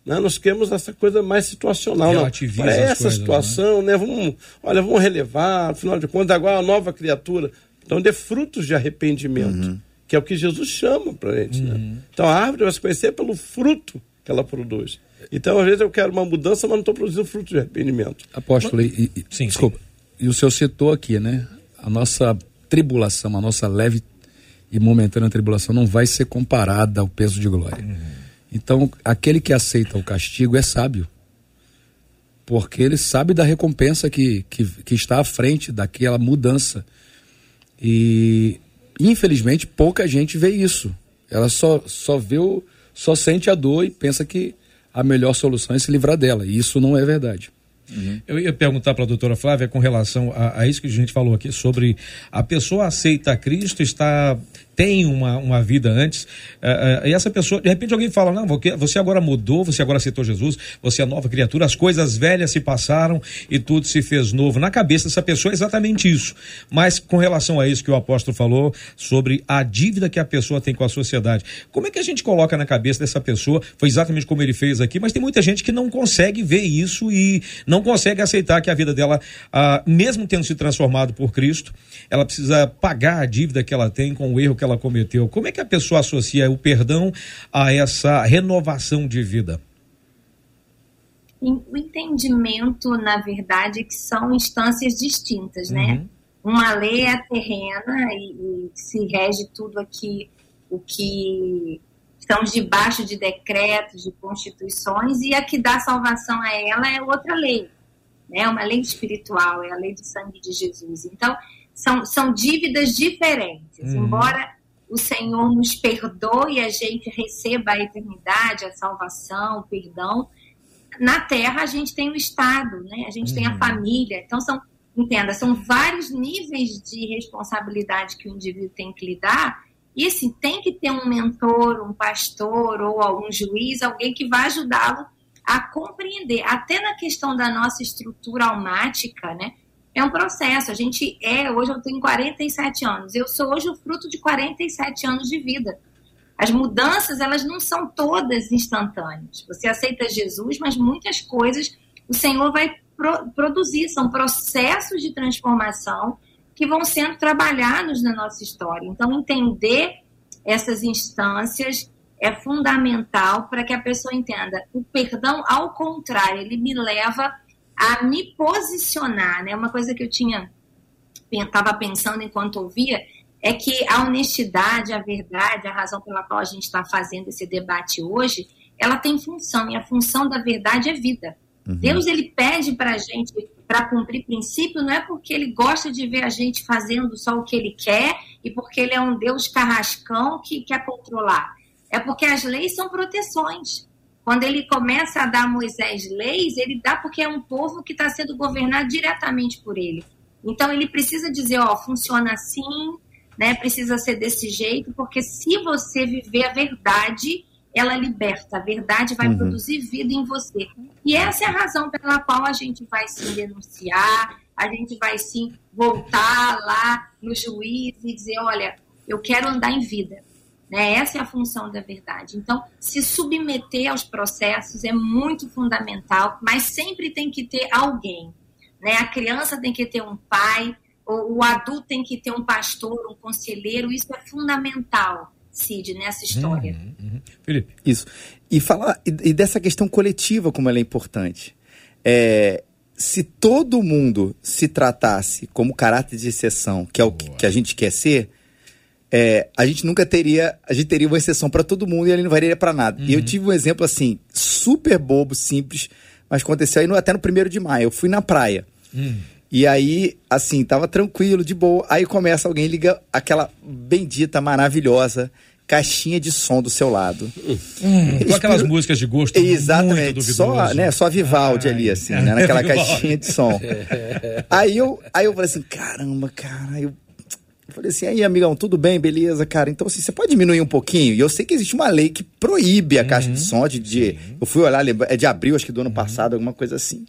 Né? Nós queremos essa coisa mais situacional. Não. É essa coisas, situação, né? né? Vamos, olha, vamos relevar, afinal de contas, agora é uma nova criatura. Então, dê frutos de arrependimento, uhum. que é o que Jesus chama para a gente. Né? Uhum. Né? Então, a árvore vai se conhecer pelo fruto que ela produz. Então, às vezes, eu quero uma mudança, mas não estou produzindo fruto de arrependimento. Apóstolo, mas... e, e, sim, desculpa. Sim. E o senhor citou aqui, né? A nossa tribulação, a nossa leve e momentânea tribulação não vai ser comparada ao peso de glória. Uhum. Então, aquele que aceita o castigo é sábio. Porque ele sabe da recompensa que, que, que está à frente daquela mudança. E, infelizmente, pouca gente vê isso. Ela só, só vê o, só sente a dor e pensa que a melhor solução é se livrar dela. E isso não é verdade. Uhum. Eu ia perguntar para a doutora Flávia com relação a, a, isso que a gente falou aqui sobre a pessoa aceita Cristo, está tem uma, uma vida antes, uh, uh, e essa pessoa, de repente alguém fala, não, você agora mudou, você agora aceitou Jesus, você é nova criatura, as coisas velhas se passaram e tudo se fez novo. Na cabeça dessa pessoa é exatamente isso. Mas com relação a isso que o apóstolo falou, sobre a dívida que a pessoa tem com a sociedade, como é que a gente coloca na cabeça dessa pessoa, foi exatamente como ele fez aqui, mas tem muita gente que não consegue ver isso e não consegue aceitar que a vida dela, uh, mesmo tendo se transformado por Cristo, ela precisa pagar a dívida que ela tem com o erro que ela cometeu. Como é que a pessoa associa o perdão a essa renovação de vida? O entendimento, na verdade, é que são instâncias distintas, né? uhum. né? Uma lei é terrena e, e se rege tudo aqui o que estamos debaixo de decretos, de constituições, e a que dá salvação a ela é outra lei, né? Uma lei espiritual, é a lei do sangue de Jesus. Então, são, são dívidas diferentes, uhum. embora o Senhor nos perdoe e a gente receba a eternidade, a salvação, o perdão. Na terra a gente tem o Estado, né? A gente uhum. tem a uhum. família. Então são, entenda, são vários níveis de responsabilidade que o indivíduo tem que lidar. E assim, tem que ter um mentor, um pastor ou algum juiz, alguém que vai ajudá-lo a compreender, até na questão da nossa estrutura almática, né? É um processo. A gente é, hoje eu tenho 47 anos, eu sou hoje o fruto de 47 anos de vida. As mudanças, elas não são todas instantâneas. Você aceita Jesus, mas muitas coisas o Senhor vai pro produzir, são processos de transformação que vão sendo trabalhados na nossa história. Então, entender essas instâncias é fundamental para que a pessoa entenda. O perdão, ao contrário, ele me leva a me posicionar, né? Uma coisa que eu tinha estava pensando enquanto ouvia é que a honestidade, a verdade, a razão pela qual a gente está fazendo esse debate hoje, ela tem função e a função da verdade é vida. Uhum. Deus ele pede para a gente para cumprir princípio não é porque ele gosta de ver a gente fazendo só o que ele quer e porque ele é um Deus carrascão que quer controlar. É porque as leis são proteções. Quando ele começa a dar a Moisés leis, ele dá porque é um povo que está sendo governado diretamente por ele. Então ele precisa dizer, ó, funciona assim, né? Precisa ser desse jeito, porque se você viver a verdade, ela liberta. A verdade vai uhum. produzir vida em você. E essa é a razão pela qual a gente vai se denunciar, a gente vai sim voltar lá no juiz e dizer, olha, eu quero andar em vida. Né? Essa é a função da verdade. Então, se submeter aos processos é muito fundamental, mas sempre tem que ter alguém. Né? A criança tem que ter um pai, o, o adulto tem que ter um pastor, um conselheiro, isso é fundamental. Cid, nessa história. Uhum, uhum. Felipe. Isso. E falar e, e, dessa questão coletiva, como ela é importante. É, se todo mundo se tratasse como caráter de exceção, que é o que, que a gente quer ser, é, a gente nunca teria, a gente teria uma exceção para todo mundo e ele não valia para nada. Uhum. E eu uhum. tive um exemplo assim, super bobo, simples, mas aconteceu aí no, até no primeiro de maio. Eu fui na praia. Uhum. E aí, assim, tava tranquilo, de boa. Aí começa alguém liga aquela bendita, maravilhosa caixinha de som do seu lado. Hum, com aquelas músicas de gosto Exatamente, só, né, só Vivaldi Ai, ali assim, né, naquela caixinha de som. aí eu, aí eu falei assim, caramba, cara, eu falei assim, aí, amigão, tudo bem, beleza, cara? Então, assim, você pode diminuir um pouquinho? E eu sei que existe uma lei que proíbe a uhum, caixa de som de, de eu fui olhar, é de abril, acho que do ano uhum. passado, alguma coisa assim.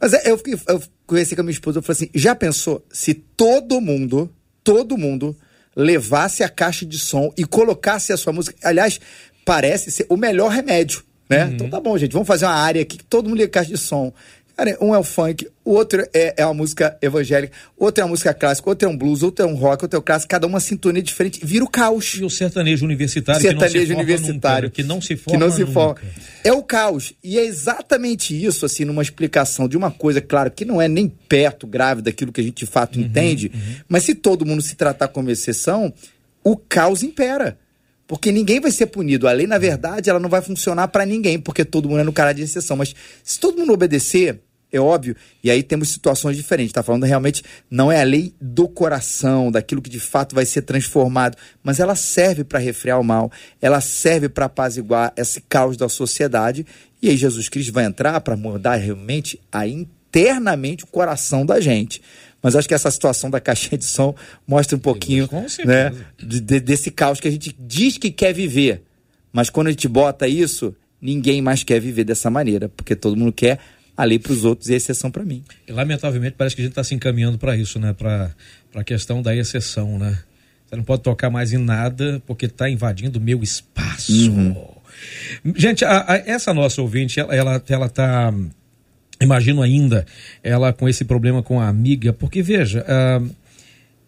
Mas é, eu, eu conheci com a minha esposa, eu falei assim, já pensou se todo mundo, todo mundo levasse a caixa de som e colocasse a sua música. Aliás, parece ser o melhor remédio, né? Uhum. Então tá bom, gente, vamos fazer uma área aqui que todo mundo liga caixa de som. Cara, um é o funk, o outro é, é uma música evangélica, outro é uma música clássica, outro é um blues, outro é um rock, outro é um clássico, cada uma sintonia diferente, vira o caos. E o sertanejo universitário, sertanejo que não se universitário, nunca, que não se forma que não se forma. É o caos. E é exatamente isso, assim, numa explicação de uma coisa, claro, que não é nem perto grave daquilo que a gente de fato uhum, entende, uhum. mas se todo mundo se tratar como exceção, o caos impera. Porque ninguém vai ser punido. A lei, na verdade, ela não vai funcionar para ninguém, porque todo mundo é no cara de exceção. Mas se todo mundo obedecer, é óbvio, e aí temos situações diferentes. Está falando realmente, não é a lei do coração, daquilo que de fato vai ser transformado, mas ela serve para refrear o mal, ela serve para apaziguar esse caos da sociedade. E aí Jesus Cristo vai entrar para mudar realmente a internamente o coração da gente. Mas acho que essa situação da caixinha de som mostra um pouquinho né, de, de, desse caos que a gente diz que quer viver. Mas quando a gente bota isso, ninguém mais quer viver dessa maneira, porque todo mundo quer a lei para os outros e a exceção para mim. E, lamentavelmente, parece que a gente está se encaminhando para isso, né? Para a questão da exceção, né? Você não pode tocar mais em nada porque está invadindo o meu espaço. Uhum. Gente, a, a, essa nossa ouvinte, ela, ela, ela tá, imagino ainda, ela com esse problema com a amiga, porque veja, uh,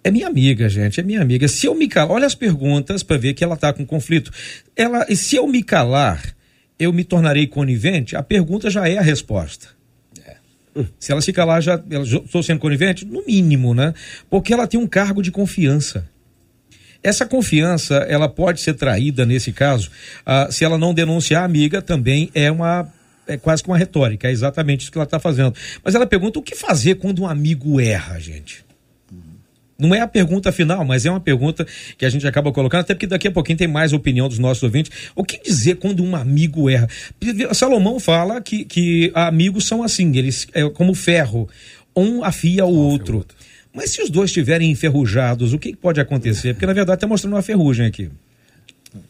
é minha amiga, gente, é minha amiga. Se eu me calar, olha as perguntas para ver que ela está com conflito. Ela, se eu me calar, eu me tornarei conivente? A pergunta já é a resposta. É. Se ela se calar, já estou sendo conivente? No mínimo, né? Porque ela tem um cargo de confiança. Essa confiança, ela pode ser traída nesse caso, ah, se ela não denunciar a amiga, também é uma é quase que uma retórica, é exatamente isso que ela está fazendo. Mas ela pergunta o que fazer quando um amigo erra, gente. Não é a pergunta final, mas é uma pergunta que a gente acaba colocando, até porque daqui a pouquinho tem mais opinião dos nossos ouvintes. O que dizer quando um amigo erra? Salomão fala que, que amigos são assim, eles é como ferro, um afia o outro. Mas se os dois estiverem enferrujados, o que pode acontecer? Porque na verdade está mostrando uma ferrugem aqui.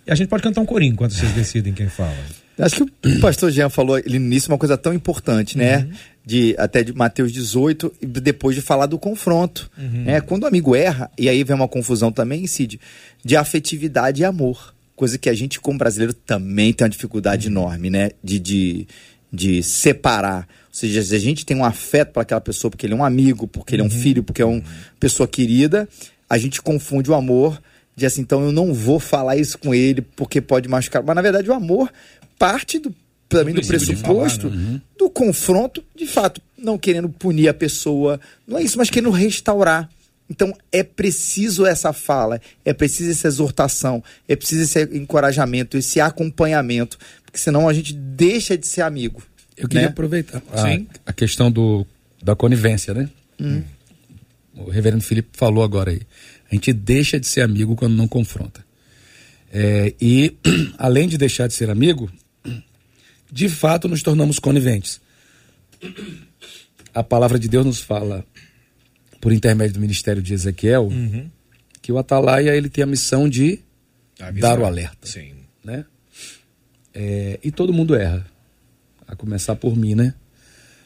E a gente pode cantar um corinho enquanto vocês decidem quem fala. Acho que o pastor Jean falou ali no início uma coisa tão importante, né? Uhum. De, até de Mateus 18, e depois de falar do confronto. Uhum. Né? Quando o amigo erra, e aí vem uma confusão também, Cid, de afetividade e amor. Coisa que a gente, como brasileiro, também tem uma dificuldade uhum. enorme, né? De, de, de separar. Ou seja, se a gente tem um afeto para aquela pessoa, porque ele é um amigo, porque ele é um uhum. filho, porque é uma pessoa querida, a gente confunde o amor de assim, então eu não vou falar isso com ele porque pode machucar. Mas na verdade o amor parte do para mim do pressuposto falar, né? uhum. do confronto, de fato, não querendo punir a pessoa, não é isso, mas querendo restaurar. Então é preciso essa fala, é preciso essa exortação, é preciso esse encorajamento, esse acompanhamento, porque senão a gente deixa de ser amigo. Eu queria né? aproveitar a, a, questão do, da conivência, né? Hum. O reverendo Felipe falou agora aí. A gente deixa de ser amigo quando não confronta. É, e, além de deixar de ser amigo, de fato nos tornamos coniventes. A palavra de Deus nos fala, por intermédio do ministério de Ezequiel, uhum. que o atalaia ele tem a missão de Avisar. dar o alerta. Sim. Né? É, e todo mundo erra. A começar por mim, né?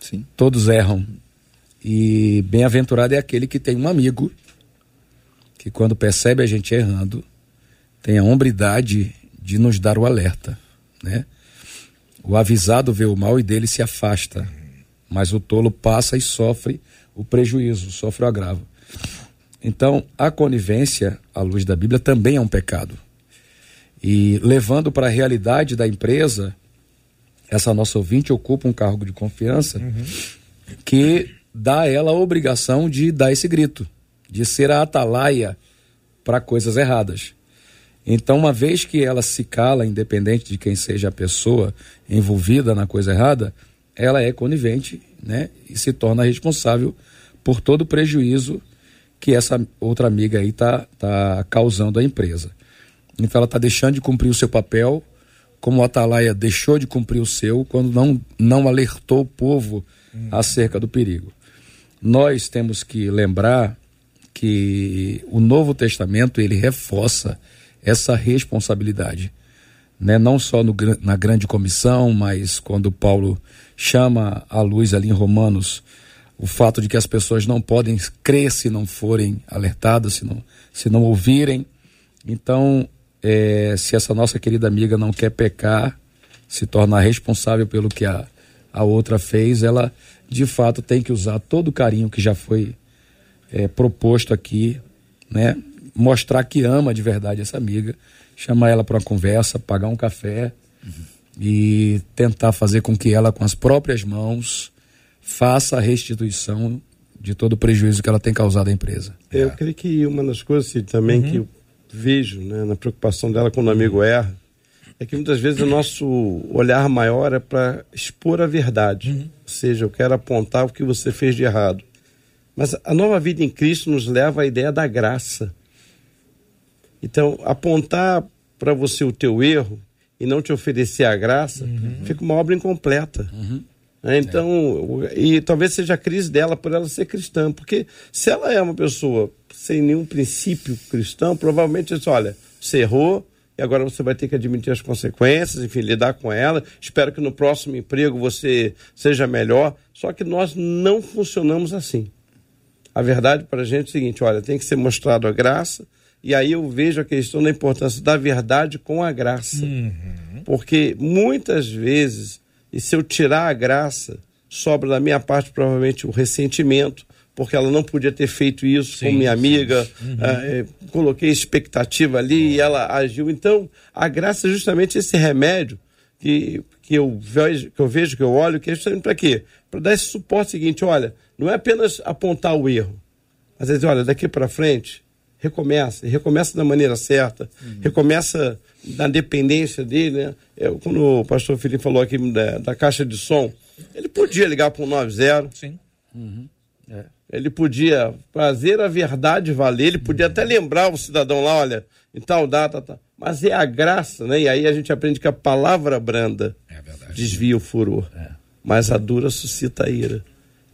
Sim. Todos erram. E bem-aventurado é aquele que tem um amigo que, quando percebe a gente errando, tem a hombridade de nos dar o alerta, né? O avisado vê o mal e dele se afasta, mas o tolo passa e sofre o prejuízo, sofre o agravo. Então, a conivência, à luz da Bíblia, também é um pecado. E levando para a realidade da empresa, essa nossa ouvinte ocupa um cargo de confiança uhum. que dá a ela a obrigação de dar esse grito, de ser a atalaia para coisas erradas. Então, uma vez que ela se cala, independente de quem seja a pessoa envolvida na coisa errada, ela é conivente né, e se torna responsável por todo o prejuízo que essa outra amiga aí está tá causando à empresa. Então ela está deixando de cumprir o seu papel, como o Atalaia deixou de cumprir o seu quando não, não alertou o povo hum. acerca do perigo. Nós temos que lembrar que o Novo Testamento ele reforça essa responsabilidade, né? Não só no, na grande comissão, mas quando Paulo chama à luz ali em Romanos o fato de que as pessoas não podem crer se não forem alertadas, se não, se não ouvirem. Então, é, se essa nossa querida amiga não quer pecar, se tornar responsável pelo que a, a outra fez, ela de fato tem que usar todo o carinho que já foi é, proposto aqui, né? Mostrar que ama de verdade essa amiga, chamar ela para uma conversa, pagar um café uhum. e tentar fazer com que ela, com as próprias mãos, faça a restituição de todo o prejuízo que ela tem causado à empresa. Eu é. creio que uma das coisas também uhum. que eu vejo né, na preocupação dela quando o amigo erra é que muitas vezes o nosso olhar maior é para expor a verdade. Uhum. Ou seja, eu quero apontar o que você fez de errado. Mas a nova vida em Cristo nos leva à ideia da graça. Então, apontar para você o teu erro e não te oferecer a graça, uhum. fica uma obra incompleta. Uhum. Né? Então, é. e talvez seja a crise dela por ela ser cristã, porque se ela é uma pessoa sem nenhum princípio cristão, provavelmente diz, olha, você errou e agora você vai ter que admitir as consequências, enfim, lidar com ela. Espero que no próximo emprego você seja melhor. Só que nós não funcionamos assim. A verdade para a gente é o seguinte: olha, tem que ser mostrado a graça, e aí eu vejo a questão da importância da verdade com a graça. Uhum. Porque muitas vezes e se eu tirar a graça, sobra da minha parte provavelmente o ressentimento, porque ela não podia ter feito isso sim, com minha amiga, uhum. é, coloquei expectativa ali uhum. e ela agiu. Então, a graça é justamente esse remédio que, que, eu, vejo, que eu vejo, que eu olho, que é justamente para quê? Para dar esse suporte seguinte: olha, não é apenas apontar o erro, às vezes, olha, daqui para frente, recomeça, recomeça da maneira certa, uhum. recomeça da dependência dele, né? Eu, quando o pastor Felipe falou aqui da, da caixa de som, ele podia ligar para o 90. Sim. Uhum. É. Ele podia fazer a verdade valer, ele podia até lembrar o cidadão lá, olha, em tal data, tá. mas é a graça, né? E aí a gente aprende que a palavra branda é desvia o furor, é. mas a dura suscita a ira.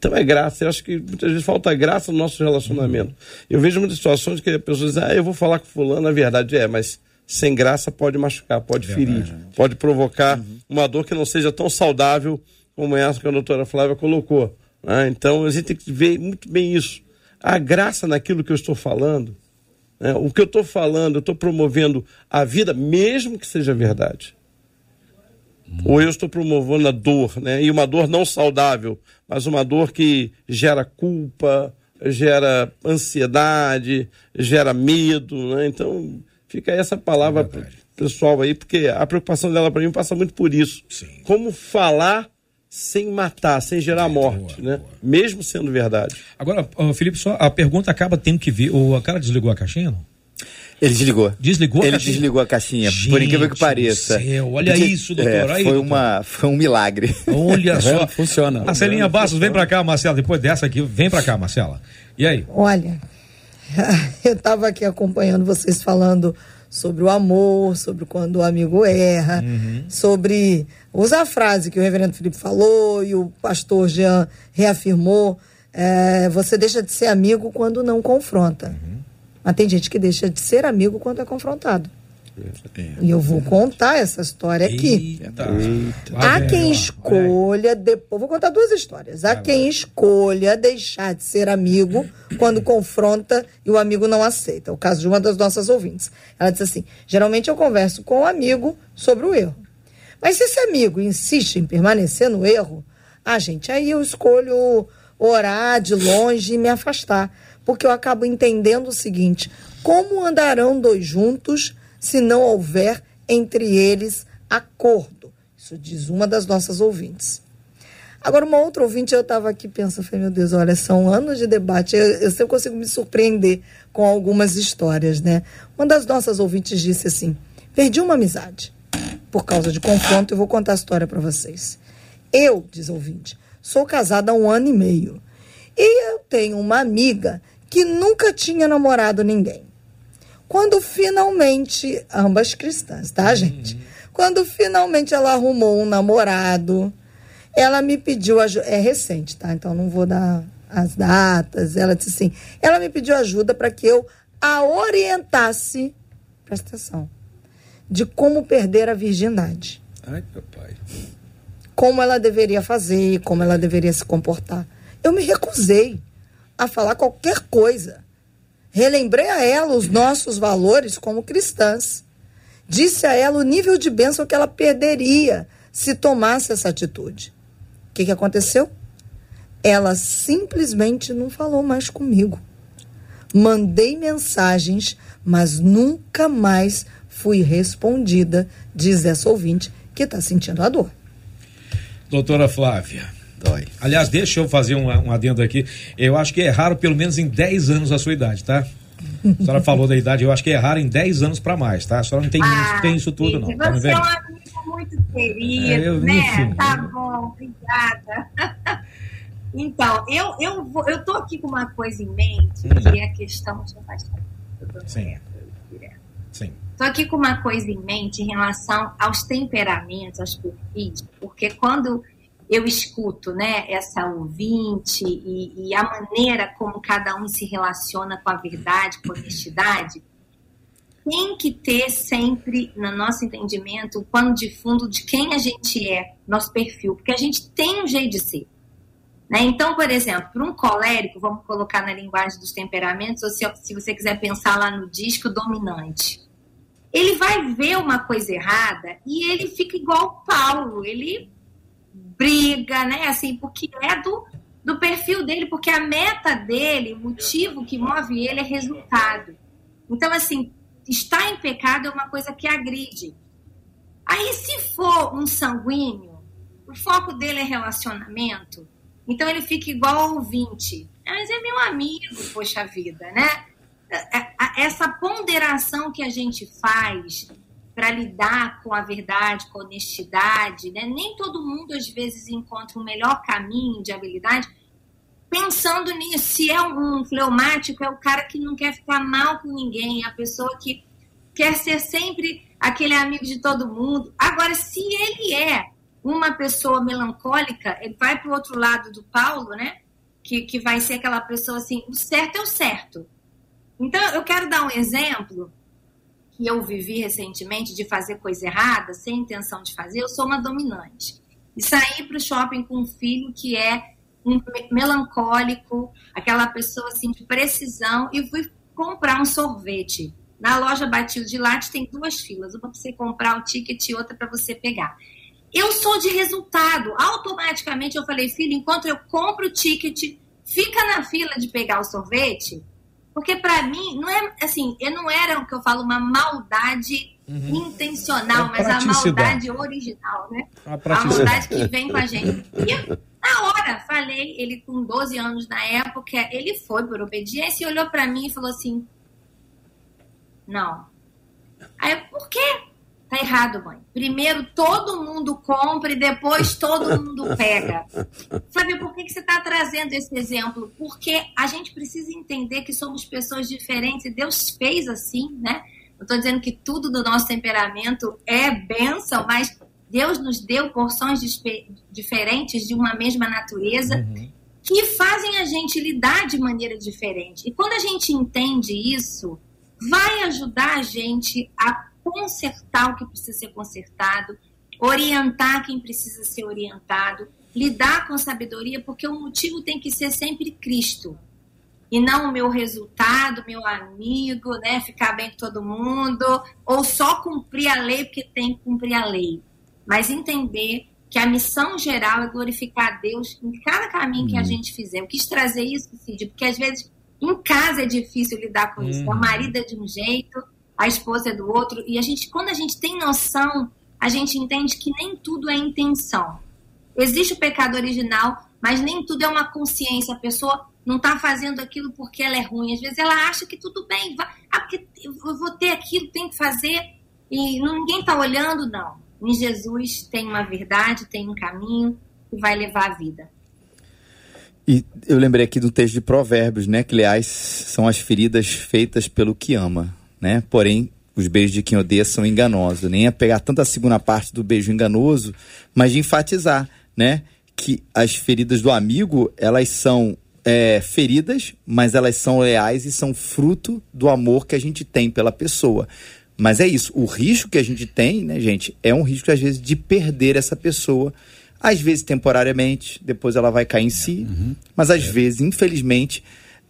Então é graça. Eu acho que muitas vezes falta graça no nosso relacionamento. Eu vejo muitas situações que a pessoa diz, ah, eu vou falar com fulano, a verdade é, mas sem graça pode machucar, pode ferir, pode provocar uhum. uma dor que não seja tão saudável como essa que a doutora Flávia colocou. Né? Então a gente tem que ver muito bem isso. A graça naquilo que eu estou falando, né? o que eu estou falando, eu estou promovendo a vida, mesmo que seja verdade. Uhum. Ou eu estou promovendo a dor, né? e uma dor não saudável, mas uma dor que gera culpa, gera ansiedade, gera medo. Né? Então Fica essa palavra é pessoal aí, porque a preocupação dela para mim passa muito por isso. Sim. Como falar sem matar, sem gerar morte, boa, né? Boa. Mesmo sendo verdade. Agora, Felipe, só a pergunta acaba tendo que ver. O cara desligou a caixinha, não? Ele desligou. Desligou Ele desligou a caixinha, Gente por incrível que pareça. Céu, olha Porque, isso, doutor. É, foi, doutor. Uma, foi um milagre. Olha só. Funciona. Marcelinha Bastos, vem pra cá, Marcela. Depois dessa aqui, vem pra cá, Marcela. E aí? Olha, eu estava aqui acompanhando vocês falando sobre o amor, sobre quando o amigo erra, uhum. sobre usar a frase que o reverendo Felipe falou e o pastor Jean reafirmou. É, você deixa de ser amigo quando não confronta. Uhum. Mas tem gente que deixa de ser amigo quando é confrontado. É. E eu vou contar essa história aqui. Eita. Eita. Há quem escolha, depois, vou contar duas histórias. Há quem escolha deixar de ser amigo quando confronta e o amigo não aceita. É o caso de uma das nossas ouvintes. Ela disse assim: geralmente eu converso com o amigo sobre o erro. Mas se esse amigo insiste em permanecer no erro, ah, gente, aí eu escolho orar de longe e me afastar. Porque eu acabo entendendo o seguinte: como andarão dois juntos se não houver entre eles acordo? Isso diz uma das nossas ouvintes. Agora, uma outra ouvinte, eu estava aqui pensando, falei, meu Deus, olha, são anos de debate, eu, eu sempre consigo me surpreender com algumas histórias, né? Uma das nossas ouvintes disse assim: perdi uma amizade por causa de confronto, eu vou contar a história para vocês. Eu, diz ouvinte, sou casada há um ano e meio. E eu tenho uma amiga que nunca tinha namorado ninguém. Quando finalmente, ambas cristãs, tá, gente? Quando finalmente ela arrumou um namorado, ela me pediu ajuda. É recente, tá? Então não vou dar as datas. Ela disse assim: ela me pediu ajuda para que eu a orientasse, presta atenção, de como perder a virgindade. Ai, meu pai como ela deveria fazer, como ela deveria se comportar. Eu me recusei a falar qualquer coisa. Relembrei a ela os nossos valores como cristãs. Disse a ela o nível de bênção que ela perderia se tomasse essa atitude. O que, que aconteceu? Ela simplesmente não falou mais comigo. Mandei mensagens, mas nunca mais fui respondida, diz essa ouvinte que está sentindo a dor. Doutora Flávia. Dói. Aliás, deixa eu fazer um, um adendo aqui. Eu acho que erraram pelo menos em 10 anos a sua idade, tá? A senhora falou da idade, eu acho que erraram em 10 anos para mais, tá? A senhora não tem, ah, tem isso tudo, não. Tá você tá é um amigo muito querido, é, eu, né? Enfim, tá bom, obrigada. então, eu, eu, vou, eu tô aqui com uma coisa em mente, hum. que é a questão. Deixa eu Sim. Sim. Estou aqui com uma coisa em mente em relação aos temperamentos, aos perfis, porque quando eu escuto né, essa ouvinte e, e, a maneira como cada um se relaciona com a verdade, com a honestidade, tem que ter sempre, no nosso entendimento, o pano de fundo de quem a gente é, nosso perfil, porque a gente tem um jeito de ser. Né? Então, por exemplo, para um colérico, vamos colocar na linguagem dos temperamentos, ou se, se você quiser pensar lá no disco dominante ele vai ver uma coisa errada e ele fica igual Paulo, ele briga, né? Assim, porque é do, do perfil dele, porque a meta dele, o motivo que move ele é resultado. Então, assim, estar em pecado é uma coisa que agride. Aí, se for um sanguíneo, o foco dele é relacionamento, então ele fica igual ao ouvinte. Mas é meu amigo, poxa vida, né? Essa ponderação que a gente faz para lidar com a verdade, com a honestidade, né? nem todo mundo às vezes encontra o melhor caminho de habilidade. Pensando nisso, se é um fleumático, é o cara que não quer ficar mal com ninguém, é a pessoa que quer ser sempre aquele amigo de todo mundo. Agora, se ele é uma pessoa melancólica, ele vai para o outro lado do Paulo, né? Que, que vai ser aquela pessoa assim: o certo é o certo. Então, eu quero dar um exemplo que eu vivi recentemente de fazer coisa errada, sem intenção de fazer. Eu sou uma dominante. E saí para o shopping com um filho que é um melancólico, aquela pessoa assim de precisão, e fui comprar um sorvete. Na loja Batil de Latte tem duas filas, uma para você comprar o ticket e outra para você pegar. Eu sou de resultado. Automaticamente eu falei, filho, enquanto eu compro o ticket, fica na fila de pegar o sorvete, porque para mim, não é assim, eu não era o que eu falo, uma maldade uhum. intencional, é mas a maldade original, né? A, a maldade que vem com a gente. E eu, na hora, falei, ele com 12 anos na época, ele foi por obediência e olhou para mim e falou assim: Não. Aí, por quê? Tá errado, mãe. Primeiro todo mundo compra e depois todo mundo pega. Fábio, por que, que você está trazendo esse exemplo? Porque a gente precisa entender que somos pessoas diferentes e Deus fez assim, né? Eu estou dizendo que tudo do nosso temperamento é bênção, mas Deus nos deu porções diferentes de uma mesma natureza uhum. que fazem a gente lidar de maneira diferente. E quando a gente entende isso, vai ajudar a gente a consertar o que precisa ser consertado, orientar quem precisa ser orientado, lidar com sabedoria, porque o motivo tem que ser sempre Cristo. E não o meu resultado, meu amigo, né? Ficar bem com todo mundo, ou só cumprir a lei porque tem que cumprir a lei. Mas entender que a missão geral é glorificar a Deus em cada caminho que a uhum. gente fizer. Eu quis trazer isso, Cid, porque às vezes em casa é difícil lidar com isso. A uhum. marido é de um jeito, a esposa é do outro. E a gente, quando a gente tem noção, a gente entende que nem tudo é intenção. Existe o pecado original, mas nem tudo é uma consciência. A pessoa não está fazendo aquilo porque ela é ruim. Às vezes ela acha que tudo bem, vai, ah, porque eu vou ter aquilo, tem que fazer, e ninguém está olhando, não. Em Jesus tem uma verdade, tem um caminho que vai levar a vida. E eu lembrei aqui do texto de Provérbios, né? Que, aliás, são as feridas feitas pelo que ama, né? Porém, os beijos de quem odeia são enganosos. Nem ia pegar tanto a segunda parte do beijo enganoso, mas de enfatizar, né? Que as feridas do amigo, elas são é, feridas, mas elas são leais e são fruto do amor que a gente tem pela pessoa. Mas é isso, o risco que a gente tem, né, gente, é um risco, às vezes, de perder essa pessoa às vezes temporariamente, depois ela vai cair em si, uhum. mas às é. vezes, infelizmente,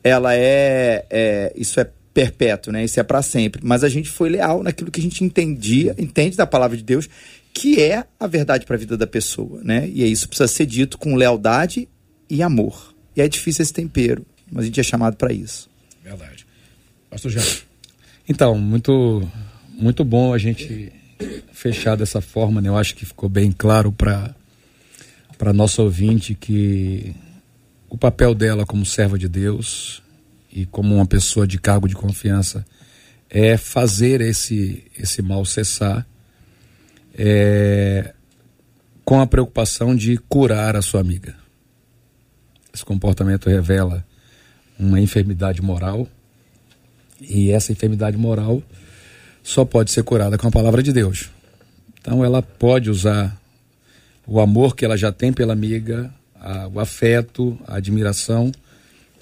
ela é, é, isso é perpétuo, né? Isso é para sempre. Mas a gente foi leal naquilo que a gente entendia, entende da palavra de Deus, que é a verdade para a vida da pessoa, né? E é isso precisa ser dito com lealdade e amor. E é difícil esse tempero, mas a gente é chamado para isso. Verdade. Pastor Jean. Então, muito muito bom a gente fechar dessa forma, né? Eu acho que ficou bem claro para para nosso ouvinte que o papel dela como serva de Deus e como uma pessoa de cargo de confiança é fazer esse, esse mal cessar é, com a preocupação de curar a sua amiga. Esse comportamento revela uma enfermidade moral e essa enfermidade moral só pode ser curada com a palavra de Deus. Então ela pode usar o amor que ela já tem pela amiga, a, o afeto, a admiração,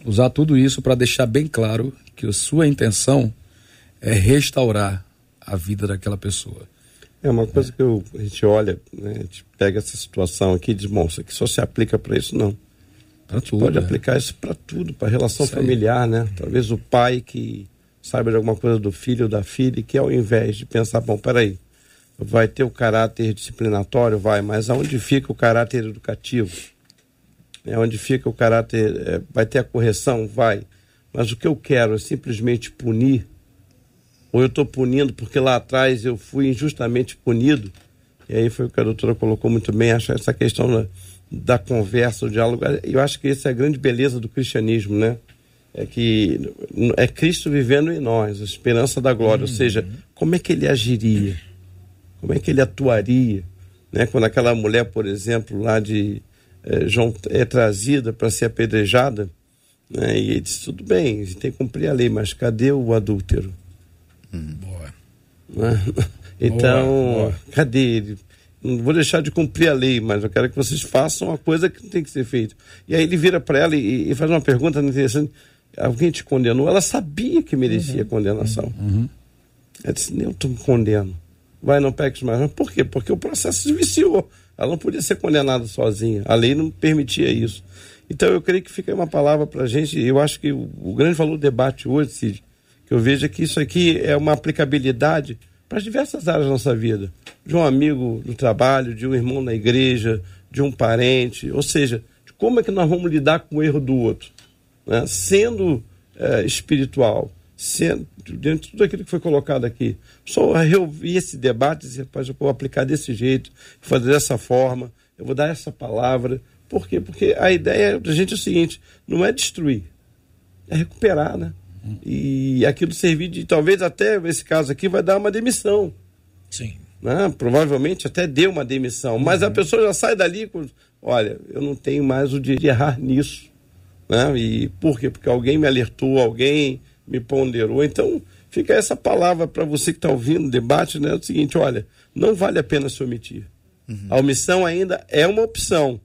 usar tudo isso para deixar bem claro que a sua intenção é restaurar a vida daquela pessoa. É uma coisa é. que eu, a gente olha, né, a gente pega essa situação aqui e diz, bom, isso aqui só se aplica para isso, não. Pra a gente tudo, pode é. aplicar isso para tudo, para relação isso familiar, aí. né? Talvez o pai que saiba de alguma coisa do filho ou da filha, que ao invés de pensar, bom, peraí, vai ter o caráter disciplinatório? Vai, mas aonde fica o caráter educativo? É onde fica o caráter. É, vai ter a correção? Vai. Mas o que eu quero é simplesmente punir? Ou eu estou punindo porque lá atrás eu fui injustamente punido? E aí foi o que a doutora colocou muito bem, acho essa questão da, da conversa, o diálogo. Eu acho que essa é a grande beleza do cristianismo, né? É que é Cristo vivendo em nós, a esperança da glória. Uhum. Ou seja, como é que ele agiria? como é que ele atuaria, né? Quando aquela mulher, por exemplo, lá de João é trazida para ser apedrejada, né? E ele disse tudo bem, tem que cumprir a lei, mas cadê o adúltero? Hum. Boa. Né? Então, boa, boa. cadê ele? Não vou deixar de cumprir a lei, mas eu quero que vocês façam a coisa que tem que ser feita. E aí ele vira para ela e, e, faz uma pergunta interessante. Alguém te condenou? Ela sabia que merecia uhum. condenação. Uhum. Ela disse, eu te condeno vai não peques mais. Mas por quê? Porque o processo se viciou. Ela não podia ser condenada sozinha. A lei não permitia isso. Então eu creio que fica uma palavra para a gente. Eu acho que o, o, grande valor do debate hoje, Cid, que eu vejo é que isso aqui é uma aplicabilidade para diversas áreas da nossa vida. De um amigo do trabalho, de um irmão na igreja, de um parente. Ou seja, como é que nós vamos lidar com o erro do outro. Né? Sendo é, espiritual, dentro de tudo aquilo que foi colocado aqui. Só reouvir esse debate e dizer, rapaz, eu vou aplicar desse jeito, fazer dessa forma, eu vou dar essa palavra. Por quê? Porque a ideia da gente é o seguinte: não é destruir, é recuperar, né? E aquilo servir de, talvez até, nesse caso aqui, vai dar uma demissão. Sim. Né? Provavelmente até deu uma demissão, mas a uhum. pessoa já sai dali com, olha, eu não tenho mais o direito de errar nisso. Né? E por quê? Porque alguém me alertou, alguém me ponderou. Então, fica essa palavra para você que está ouvindo o debate, né? É o seguinte, olha, não vale a pena se omitir. Uhum. A omissão ainda é uma opção,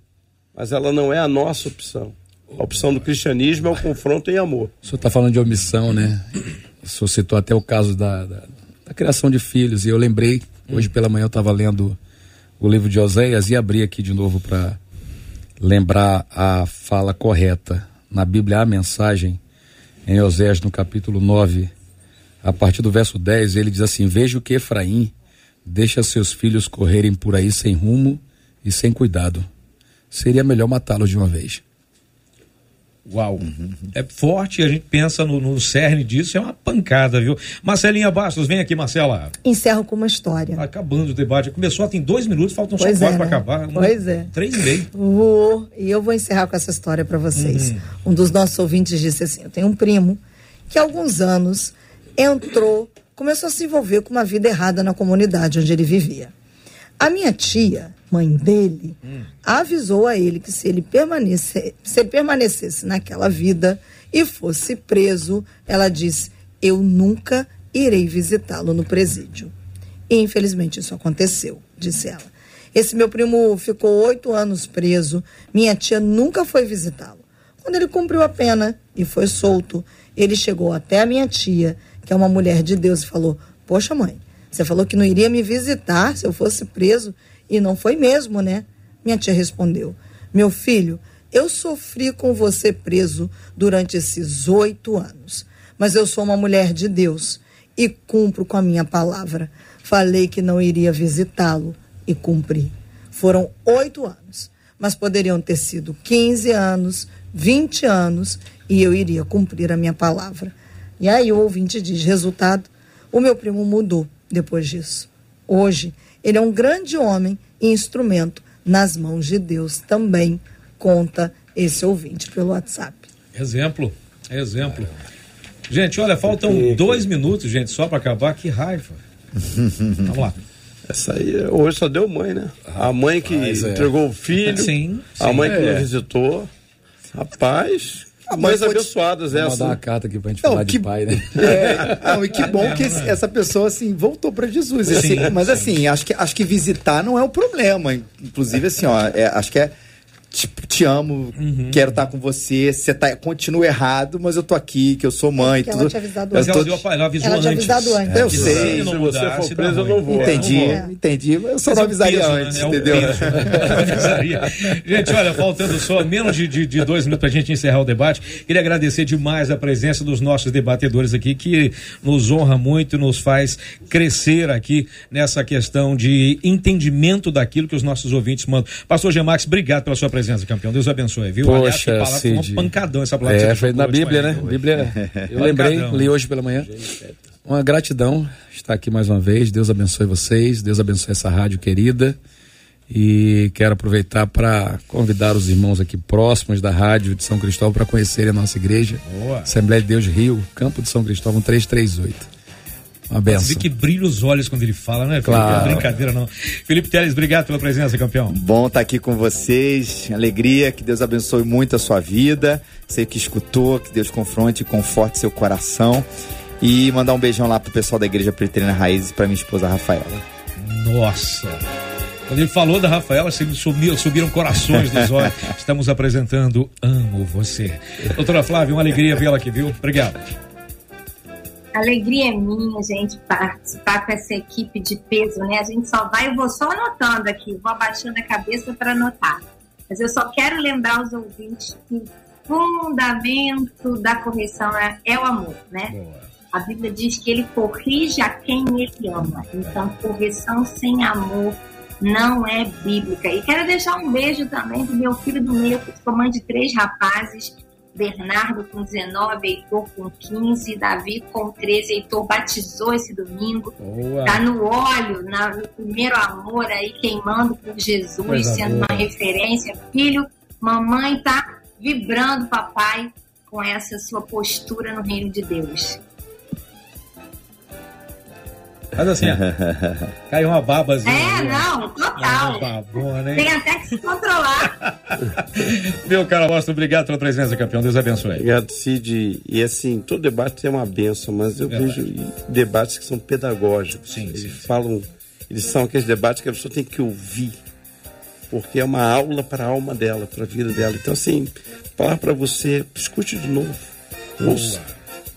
mas ela não é a nossa opção. A opção do cristianismo é o confronto em amor. O senhor está falando de omissão, né? O senhor citou até o caso da, da, criação de filhos. E eu lembrei, hoje pela manhã eu estava lendo o livro de Oséias e abri aqui de novo para lembrar a fala correta. Na Bíblia há a mensagem em Oséias no capítulo 9, a partir do verso 10, ele diz assim: Veja que Efraim deixa seus filhos correrem por aí sem rumo e sem cuidado. Seria melhor matá-los de uma vez. Uau. Uhum. É forte, a gente pensa no, no cerne disso, é uma pancada, viu? Marcelinha Bastos, vem aqui, Marcela. Encerro com uma história. Acabando o debate. Começou, tem dois minutos, faltam pois só é, quatro para acabar. Pois é. Três e meio. Vou, e eu vou encerrar com essa história para vocês. Uhum. Um dos nossos ouvintes disse assim: Eu tenho um primo que há alguns anos entrou, começou a se envolver com uma vida errada na comunidade onde ele vivia. A minha tia mãe dele, hum. avisou a ele que se ele, permanecesse, se ele permanecesse naquela vida e fosse preso, ela disse: Eu nunca irei visitá-lo no presídio. E infelizmente isso aconteceu, disse ela. Esse meu primo ficou oito anos preso, minha tia nunca foi visitá-lo. Quando ele cumpriu a pena e foi solto, ele chegou até a minha tia, que é uma mulher de Deus, e falou: Poxa, mãe, você falou que não iria me visitar se eu fosse preso e não foi mesmo, né? Minha tia respondeu: Meu filho, eu sofri com você preso durante esses oito anos, mas eu sou uma mulher de Deus e cumpro com a minha palavra. Falei que não iria visitá-lo e cumpri. Foram oito anos, mas poderiam ter sido 15 anos, 20 anos e eu iria cumprir a minha palavra. E aí o ouvinte diz: resultado, o meu primo mudou depois disso. Hoje, ele é um grande homem e instrumento nas mãos de Deus também, conta esse ouvinte pelo WhatsApp. Exemplo, exemplo. Gente, olha, faltam dois minutos, gente, só para acabar. Que raiva. Vamos lá. Essa aí, hoje só deu mãe, né? A mãe que Rapaz, é. entregou o filho, sim, sim, a mãe que é. visitou. Rapaz, ah, Mães abençoadas Vou essa. mandar uma carta aqui pra gente não, falar que, de pai, né? É, não, e que bom que esse, essa pessoa, assim, voltou para Jesus. Assim, mas, assim, acho que, acho que visitar não é o problema. Inclusive, assim, ó, é, acho que é tipo, te amo, uhum. quero estar com você, você tá, continua errado, mas eu tô aqui, que eu sou mãe. É tudo. Ela tinha avisado antes. Ela, tô... ela avisou ela tinha avisado antes. antes. Eu sei. Se você for preso, eu não vou. Entendi, é. entendi. Eu só mas não é avisaria peso, antes, né? entendeu? gente, olha, faltando só menos de, de, de dois minutos pra gente encerrar o debate, queria agradecer demais a presença dos nossos debatedores aqui, que nos honra muito, nos faz crescer aqui nessa questão de entendimento daquilo que os nossos ouvintes mandam. Pastor Gemax, obrigado pela sua presença presença, campeão. Deus abençoe, viu? Poxa, Aliás, palavra, Cid. uma pancadão essa palavra. É, foi na Bíblia, né? Bíblia, eu lembrei, li hoje pela manhã. Uma gratidão estar aqui mais uma vez. Deus abençoe vocês, Deus abençoe essa rádio querida. E quero aproveitar para convidar os irmãos aqui próximos da rádio de São Cristóvão para conhecerem a nossa igreja. Boa. Assembleia de Deus Rio, Campo de São Cristóvão 338. Uma benção. Você vê que brilha os olhos quando ele fala, né? Claro. Não é brincadeira, não. Felipe Teles, obrigado pela presença, campeão. Bom estar tá aqui com vocês. Alegria, que Deus abençoe muito a sua vida. Sei que escutou, que Deus confronte e conforte seu coração. E mandar um beijão lá pro pessoal da Igreja Preterina Raízes para minha esposa Rafaela. Nossa! Quando ele falou da Rafaela, subiram, subiram corações dos olhos. Estamos apresentando Amo Você. Doutora Flávia, uma alegria vê-la aqui, viu? Obrigado alegria é minha, gente, participar com essa equipe de peso, né? A gente só vai, eu vou só anotando aqui, vou abaixando a cabeça para anotar. Mas eu só quero lembrar os ouvintes que o fundamento da correção é, é o amor, né? Boa. A Bíblia diz que ele corrige a quem ele ama. Então, correção sem amor não é bíblica. E quero deixar um beijo também pro meu filho do meio, que ficou mãe de três rapazes Bernardo com 19, Heitor com 15, Davi com 13. Heitor batizou esse domingo. Boa. Tá no óleo, na, no primeiro amor aí, queimando por Jesus, Coisa sendo boa. uma referência. Filho, mamãe tá vibrando, papai, com essa sua postura no reino de Deus. Faz assim, ó. Caiu uma babazinha. É, não, total. Babona, hein? Tem até que se controlar. Meu caro Austin, obrigado pela presença, campeão. Deus abençoe. Obrigado, Cid. E assim, todo debate tem uma benção, mas eu Verdade. vejo debates que são pedagógicos. Sim, eles sim, falam, eles são aqueles debates que a pessoa tem que ouvir. Porque é uma aula para a alma dela, para a vida dela. Então, assim, falar para você, escute de novo. Ouça.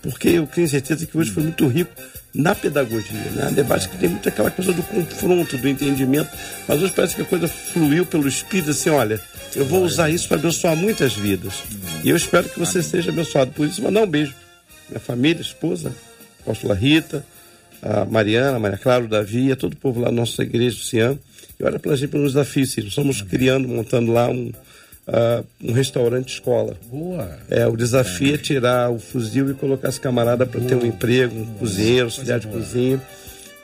Porque eu tenho certeza que hoje foi muito rico na pedagogia, né? Debate que tem muito aquela coisa do confronto, do entendimento, mas hoje parece que a coisa fluiu pelo Espírito, assim, olha, eu vou usar isso para abençoar muitas vidas. E eu espero que você seja abençoado por isso. Mandar um beijo. Minha família, esposa, a apóstola Rita, a Mariana, a Maria Clara, o Davi, a todo o povo lá da nossa igreja, o Cian. E olha para a gente nos desafios, sim. Estamos criando, montando lá um, uh, um restaurante escola. Boa. É, o desafio é tirar o fuzil e colocar esse camarada para ter um emprego, um cozinheiro, auxiliar de cozinha.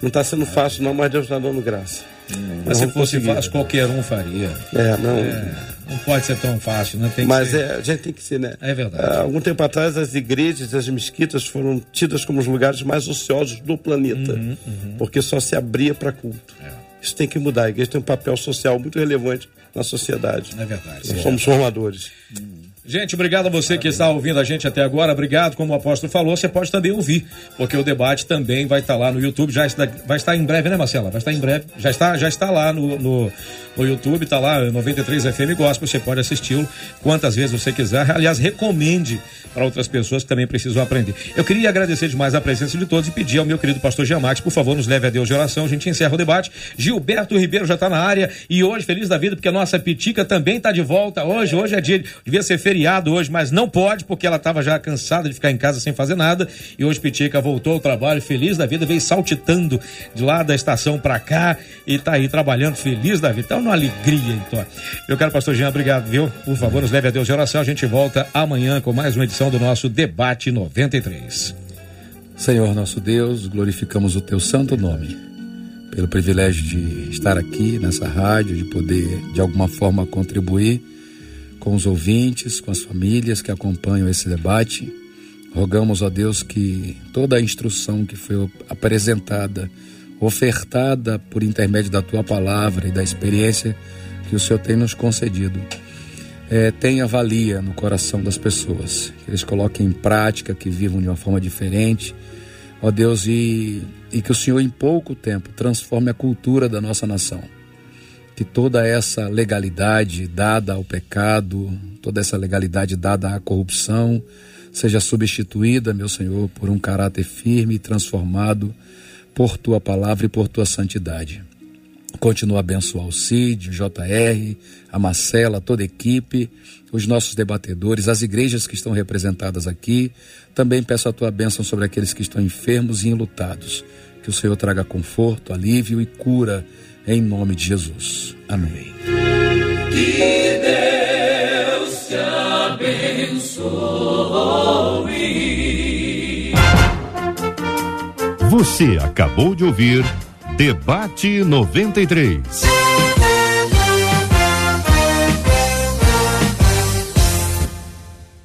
Não está sendo fácil, não, mas Deus está dando graça. Hum, mas se fosse fácil, qualquer um faria. É, não. É, não pode ser tão fácil, né? Tem mas ser... é, a gente tem que ser, né? É verdade. Há algum tempo atrás, as igrejas e as mesquitas foram tidas como os lugares mais ociosos do planeta, uhum, uhum. porque só se abria para culto. É. Isso tem que mudar. A igreja tem um papel social muito relevante na sociedade. É verdade. Nós somos formadores. Hum. Gente, obrigado a você que está ouvindo a gente até agora. Obrigado, como o apóstolo falou, você pode também ouvir, porque o debate também vai estar lá no YouTube. Já está, vai estar em breve, né, Marcela? Vai estar em breve. Já está, já está lá no, no, no YouTube, está lá 93 FM Gospel. Você pode assisti-lo quantas vezes você quiser. Aliás, recomende para outras pessoas que também precisam aprender. Eu queria agradecer demais a presença de todos e pedir ao meu querido pastor Giamax, por favor, nos leve a Deus de oração. A gente encerra o debate. Gilberto Ribeiro já está na área e hoje, feliz da vida, porque a nossa Pitica também está de volta. Hoje, hoje é dia, devia ser feriado feriado hoje, mas não pode, porque ela estava já cansada de ficar em casa sem fazer nada. E hoje Pitica voltou ao trabalho, feliz da vida, veio saltitando de lá da estação para cá e está aí trabalhando feliz da vida. Então, uma alegria, então. Meu caro pastor Jean, obrigado, viu? Por favor, nos leve a Deus de oração. A gente volta amanhã com mais uma edição do nosso Debate 93. Senhor nosso Deus, glorificamos o teu santo nome pelo privilégio de estar aqui nessa rádio, de poder de alguma forma contribuir com os ouvintes, com as famílias que acompanham esse debate. Rogamos a Deus que toda a instrução que foi apresentada, ofertada por intermédio da tua palavra e da experiência que o Senhor tem nos concedido, é, tenha valia no coração das pessoas, que eles coloquem em prática, que vivam de uma forma diferente, ó Deus, e, e que o Senhor em pouco tempo transforme a cultura da nossa nação que toda essa legalidade dada ao pecado, toda essa legalidade dada à corrupção, seja substituída, meu Senhor, por um caráter firme e transformado por tua palavra e por tua santidade. Continua a abençoar o Cid, o JR, a Marcela, toda a equipe, os nossos debatedores, as igrejas que estão representadas aqui. Também peço a tua bênção sobre aqueles que estão enfermos e enlutados. Que o Senhor traga conforto, alívio e cura em nome de Jesus. Amém. Que Deus te abençoe. Você acabou de ouvir Debate 93.